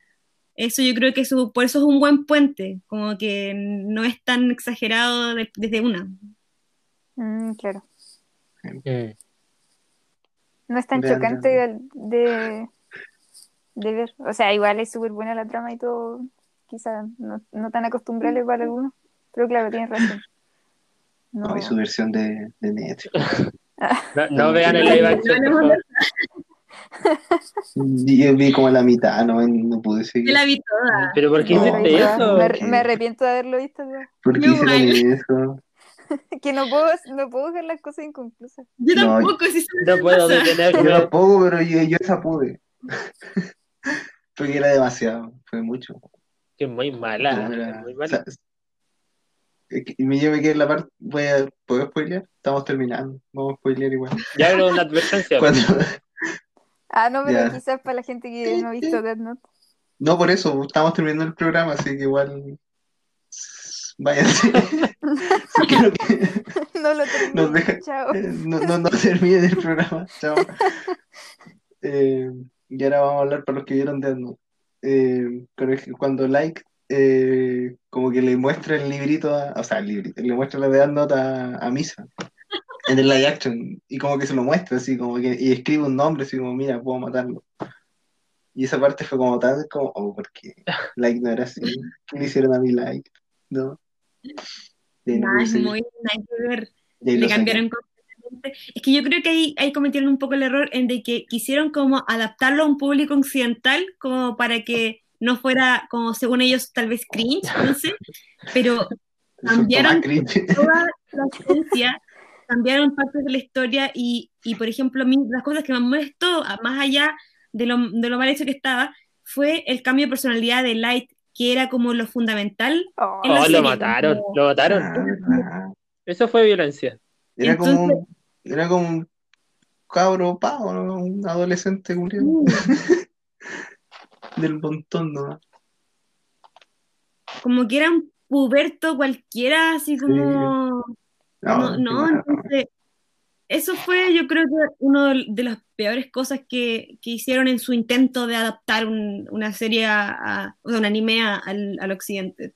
Eso yo creo que eso, por eso es un buen puente, como que no es tan exagerado de- desde una. Mm, claro. Mm. No es tan Vean, chocante vean. de, de, ver. O sea, igual es súper buena la trama y todo. Quizás no, no tan acostumbrable para algunos. Pero claro, tienes razón. No, No, y su versión de, de Netflix. *laughs* No, no vean el live action, Yo vi como la mitad, no, no pude Yo seguir. la vi toda. Pero ¿por qué No, hiciste me, eso? me- me arrepiento de haberlo visto. ¿no? ¿Por qué Yo hicieron eso? *laughs* Que no puedo, no puedo dejar las cosas inconclusas. Yo No, tampoco, si No puedo pasa. Yo detenerme. tampoco, pero yo, yo esa pude. *laughs* Porque era demasiado, fue mucho. Que es muy mala. Era- es muy o mala. sea, que- y yo me quedé en la parte, voy a, ¿puedo spoilear? Estamos terminando, vamos a spoilear igual. *laughs* Ya era una advertencia. Cuando, Ah, no, pero Ya. quizás para la gente que no ha visto Death Note. no, por eso, estamos terminando el programa, así que igual, váyanse. *laughs* *laughs* Que- *laughs* no lo. Nos deja- Chao. no, no, no termine el programa, chao. Eh, y ahora vamos a hablar para los que vieron Note. Eh, cuando Like eh, como que le muestra el librito, a- o sea, el librito, le muestra la Death Note a, a Misa en el live action y como que se lo muestra así como que y escribe un nombre así como mira puedo matarlo y esa parte fue como tan como oh porque Like no era así ¿qué le hicieron a mi Like? ¿no? Y ahí no Nada, pude es seguir. muy nada que ver. Y ahí le cambiaron completamente. Es que yo creo que ahí, ahí cometieron un poco el error en de que quisieron como adaptarlo a un público occidental como para que no fuera como según ellos tal vez cringe, no sé, pero *laughs* cambiaron *laughs* toda la esencia, cambiaron partes de la historia y, y, por ejemplo, a mí las cosas que me molestó, más allá de lo, de lo mal hecho que estaba, fue el cambio de personalidad de Light, que era como lo fundamental. Oh, en la serie, lo mataron, como- lo mataron. Ah. Eso fue violencia. Era como Entonces- era como un cabro pavo, ¿no? Un adolescente culiao. Mm, *laughs* del montón, ¿no? como que era un puberto cualquiera, así como... No, no, mal. entonces, eso fue yo creo que uno de las peores cosas que, que hicieron en su intento de adaptar un- una serie, a, o sea, un anime a- al, al occidente.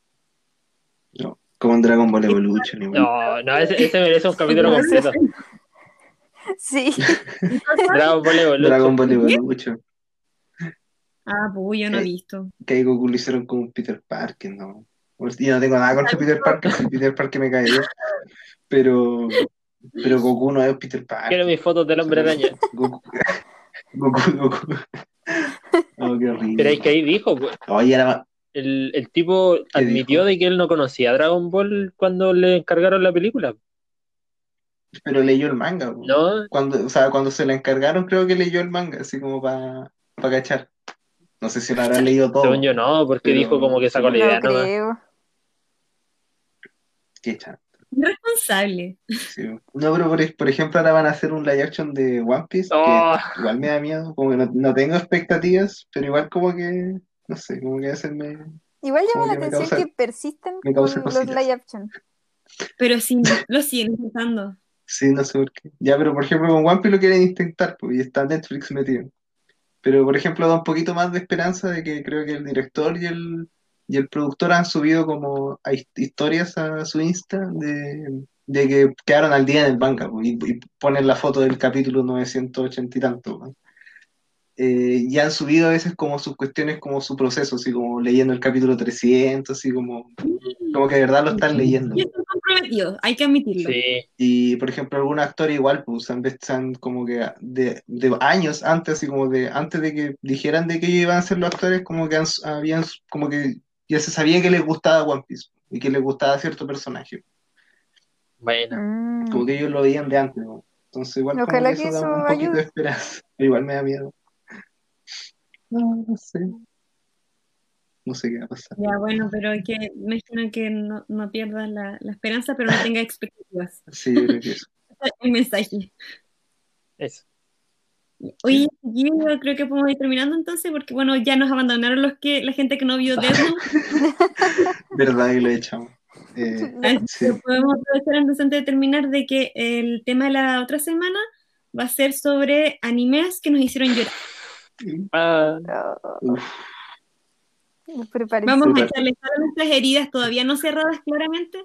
No, como en Dragon Ball Evolution. igual. No, no, ese, ese merece un capítulo *laughs* completo. Sí, *laughs* Dragon Ball Evolution. Dragon Ball Evolution. Ah, pues yo no he Eh, visto. Que ahí Goku lo hicieron como un Peter Parker, ¿no? Yo no tengo nada contra Peter Parker, Peter Parker me cae bien. Pero, pero Goku no es Peter Quiero Parker. mis fotos del hombre araña. Goku, Goku, Goku. *laughs* Oh, qué horrible. Pero es que ahí dijo, pues, Oye, el, el tipo admitió dijo? de que él no conocía Dragon Ball cuando le encargaron la película. pero leyó el manga. po. ¿No? Cuando, o sea, cuando se la encargaron, creo que leyó el manga, así como para cachar. No sé si lo habrá leído todo. Según yo no, porque Pero- dijo como que sacó la no idea creo. Qué chato, Irresponsable. sí. No, pero por, por ejemplo, ahora van a hacer un live action de One Piece, Oh. que igual me da miedo, como que no, no tengo expectativas, pero igual como que, no sé, como que hacerme... Igual llama la que atención causa- que persisten con los live action. Pero sí, lo siguen intentando. Sí, no sé por qué. Ya, pero por ejemplo con One Piece lo quieren intentar, pues, y está Netflix metido. Pero por ejemplo da un poquito más de esperanza de que creo que el director y el, y el productor han subido como a his- historias a su Insta de, de que quedaron al día en el pues, y, y ponen la foto del capítulo 980 y tanto. pues. Eh, y han subido a veces como sus cuestiones, como su proceso, así como leyendo el capítulo 300, así como, como que de verdad lo están leyendo. Y estoy con comprometidos, hay que admitirlo. Sí, Y por ejemplo, algunos actores igual, pues han están como que de, de años antes, así como de antes de que dijeran de que iban a ser los actores, como que han- habían como que ya se sabía que les gustaba One Piece y que les gustaba cierto personaje. bueno. Mm. Como que ellos lo veían de antes, ¿no? Entonces igual como Ojalá que que eso da un poquito de esperanza. Pero *laughs* igual me da miedo. No, no sé. No sé qué va a pasar. Ya, bueno, pero hay que, imagino que no, no pierdas la, la esperanza, pero no tengas *laughs* expectativas. Sí, yo creo que eso. El mensaje. Eso. Oye, yo creo que podemos ir terminando entonces, porque bueno, ya nos abandonaron los que, la gente que no vio Death Note. *laughs* Verdad que lo echamos. Eh, *laughs* sí. podemos aprovechar entonces antes de terminar de que el tema de la otra semana va a ser sobre animes que nos hicieron llorar. Ah. Vamos a echarle a nuestras heridas todavía no cerradas claramente.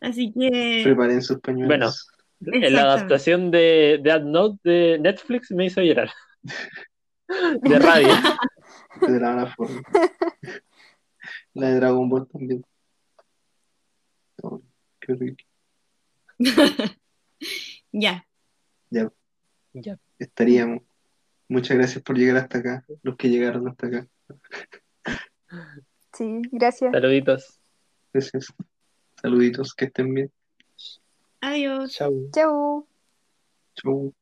Así que preparen sus pañuelos. Bueno. En la adaptación de Note de Netflix me hizo llorar. *laughs* De radio. de la forma. La de Dragon Ball también. Oh, qué horrible. *laughs* ya. Ya, Ya. estaríamos. Muchas gracias por llegar hasta acá, los que llegaron hasta acá. Sí, gracias. Saluditos. Gracias. Saluditos, que estén bien. Adiós. Chao. Chau. Chau.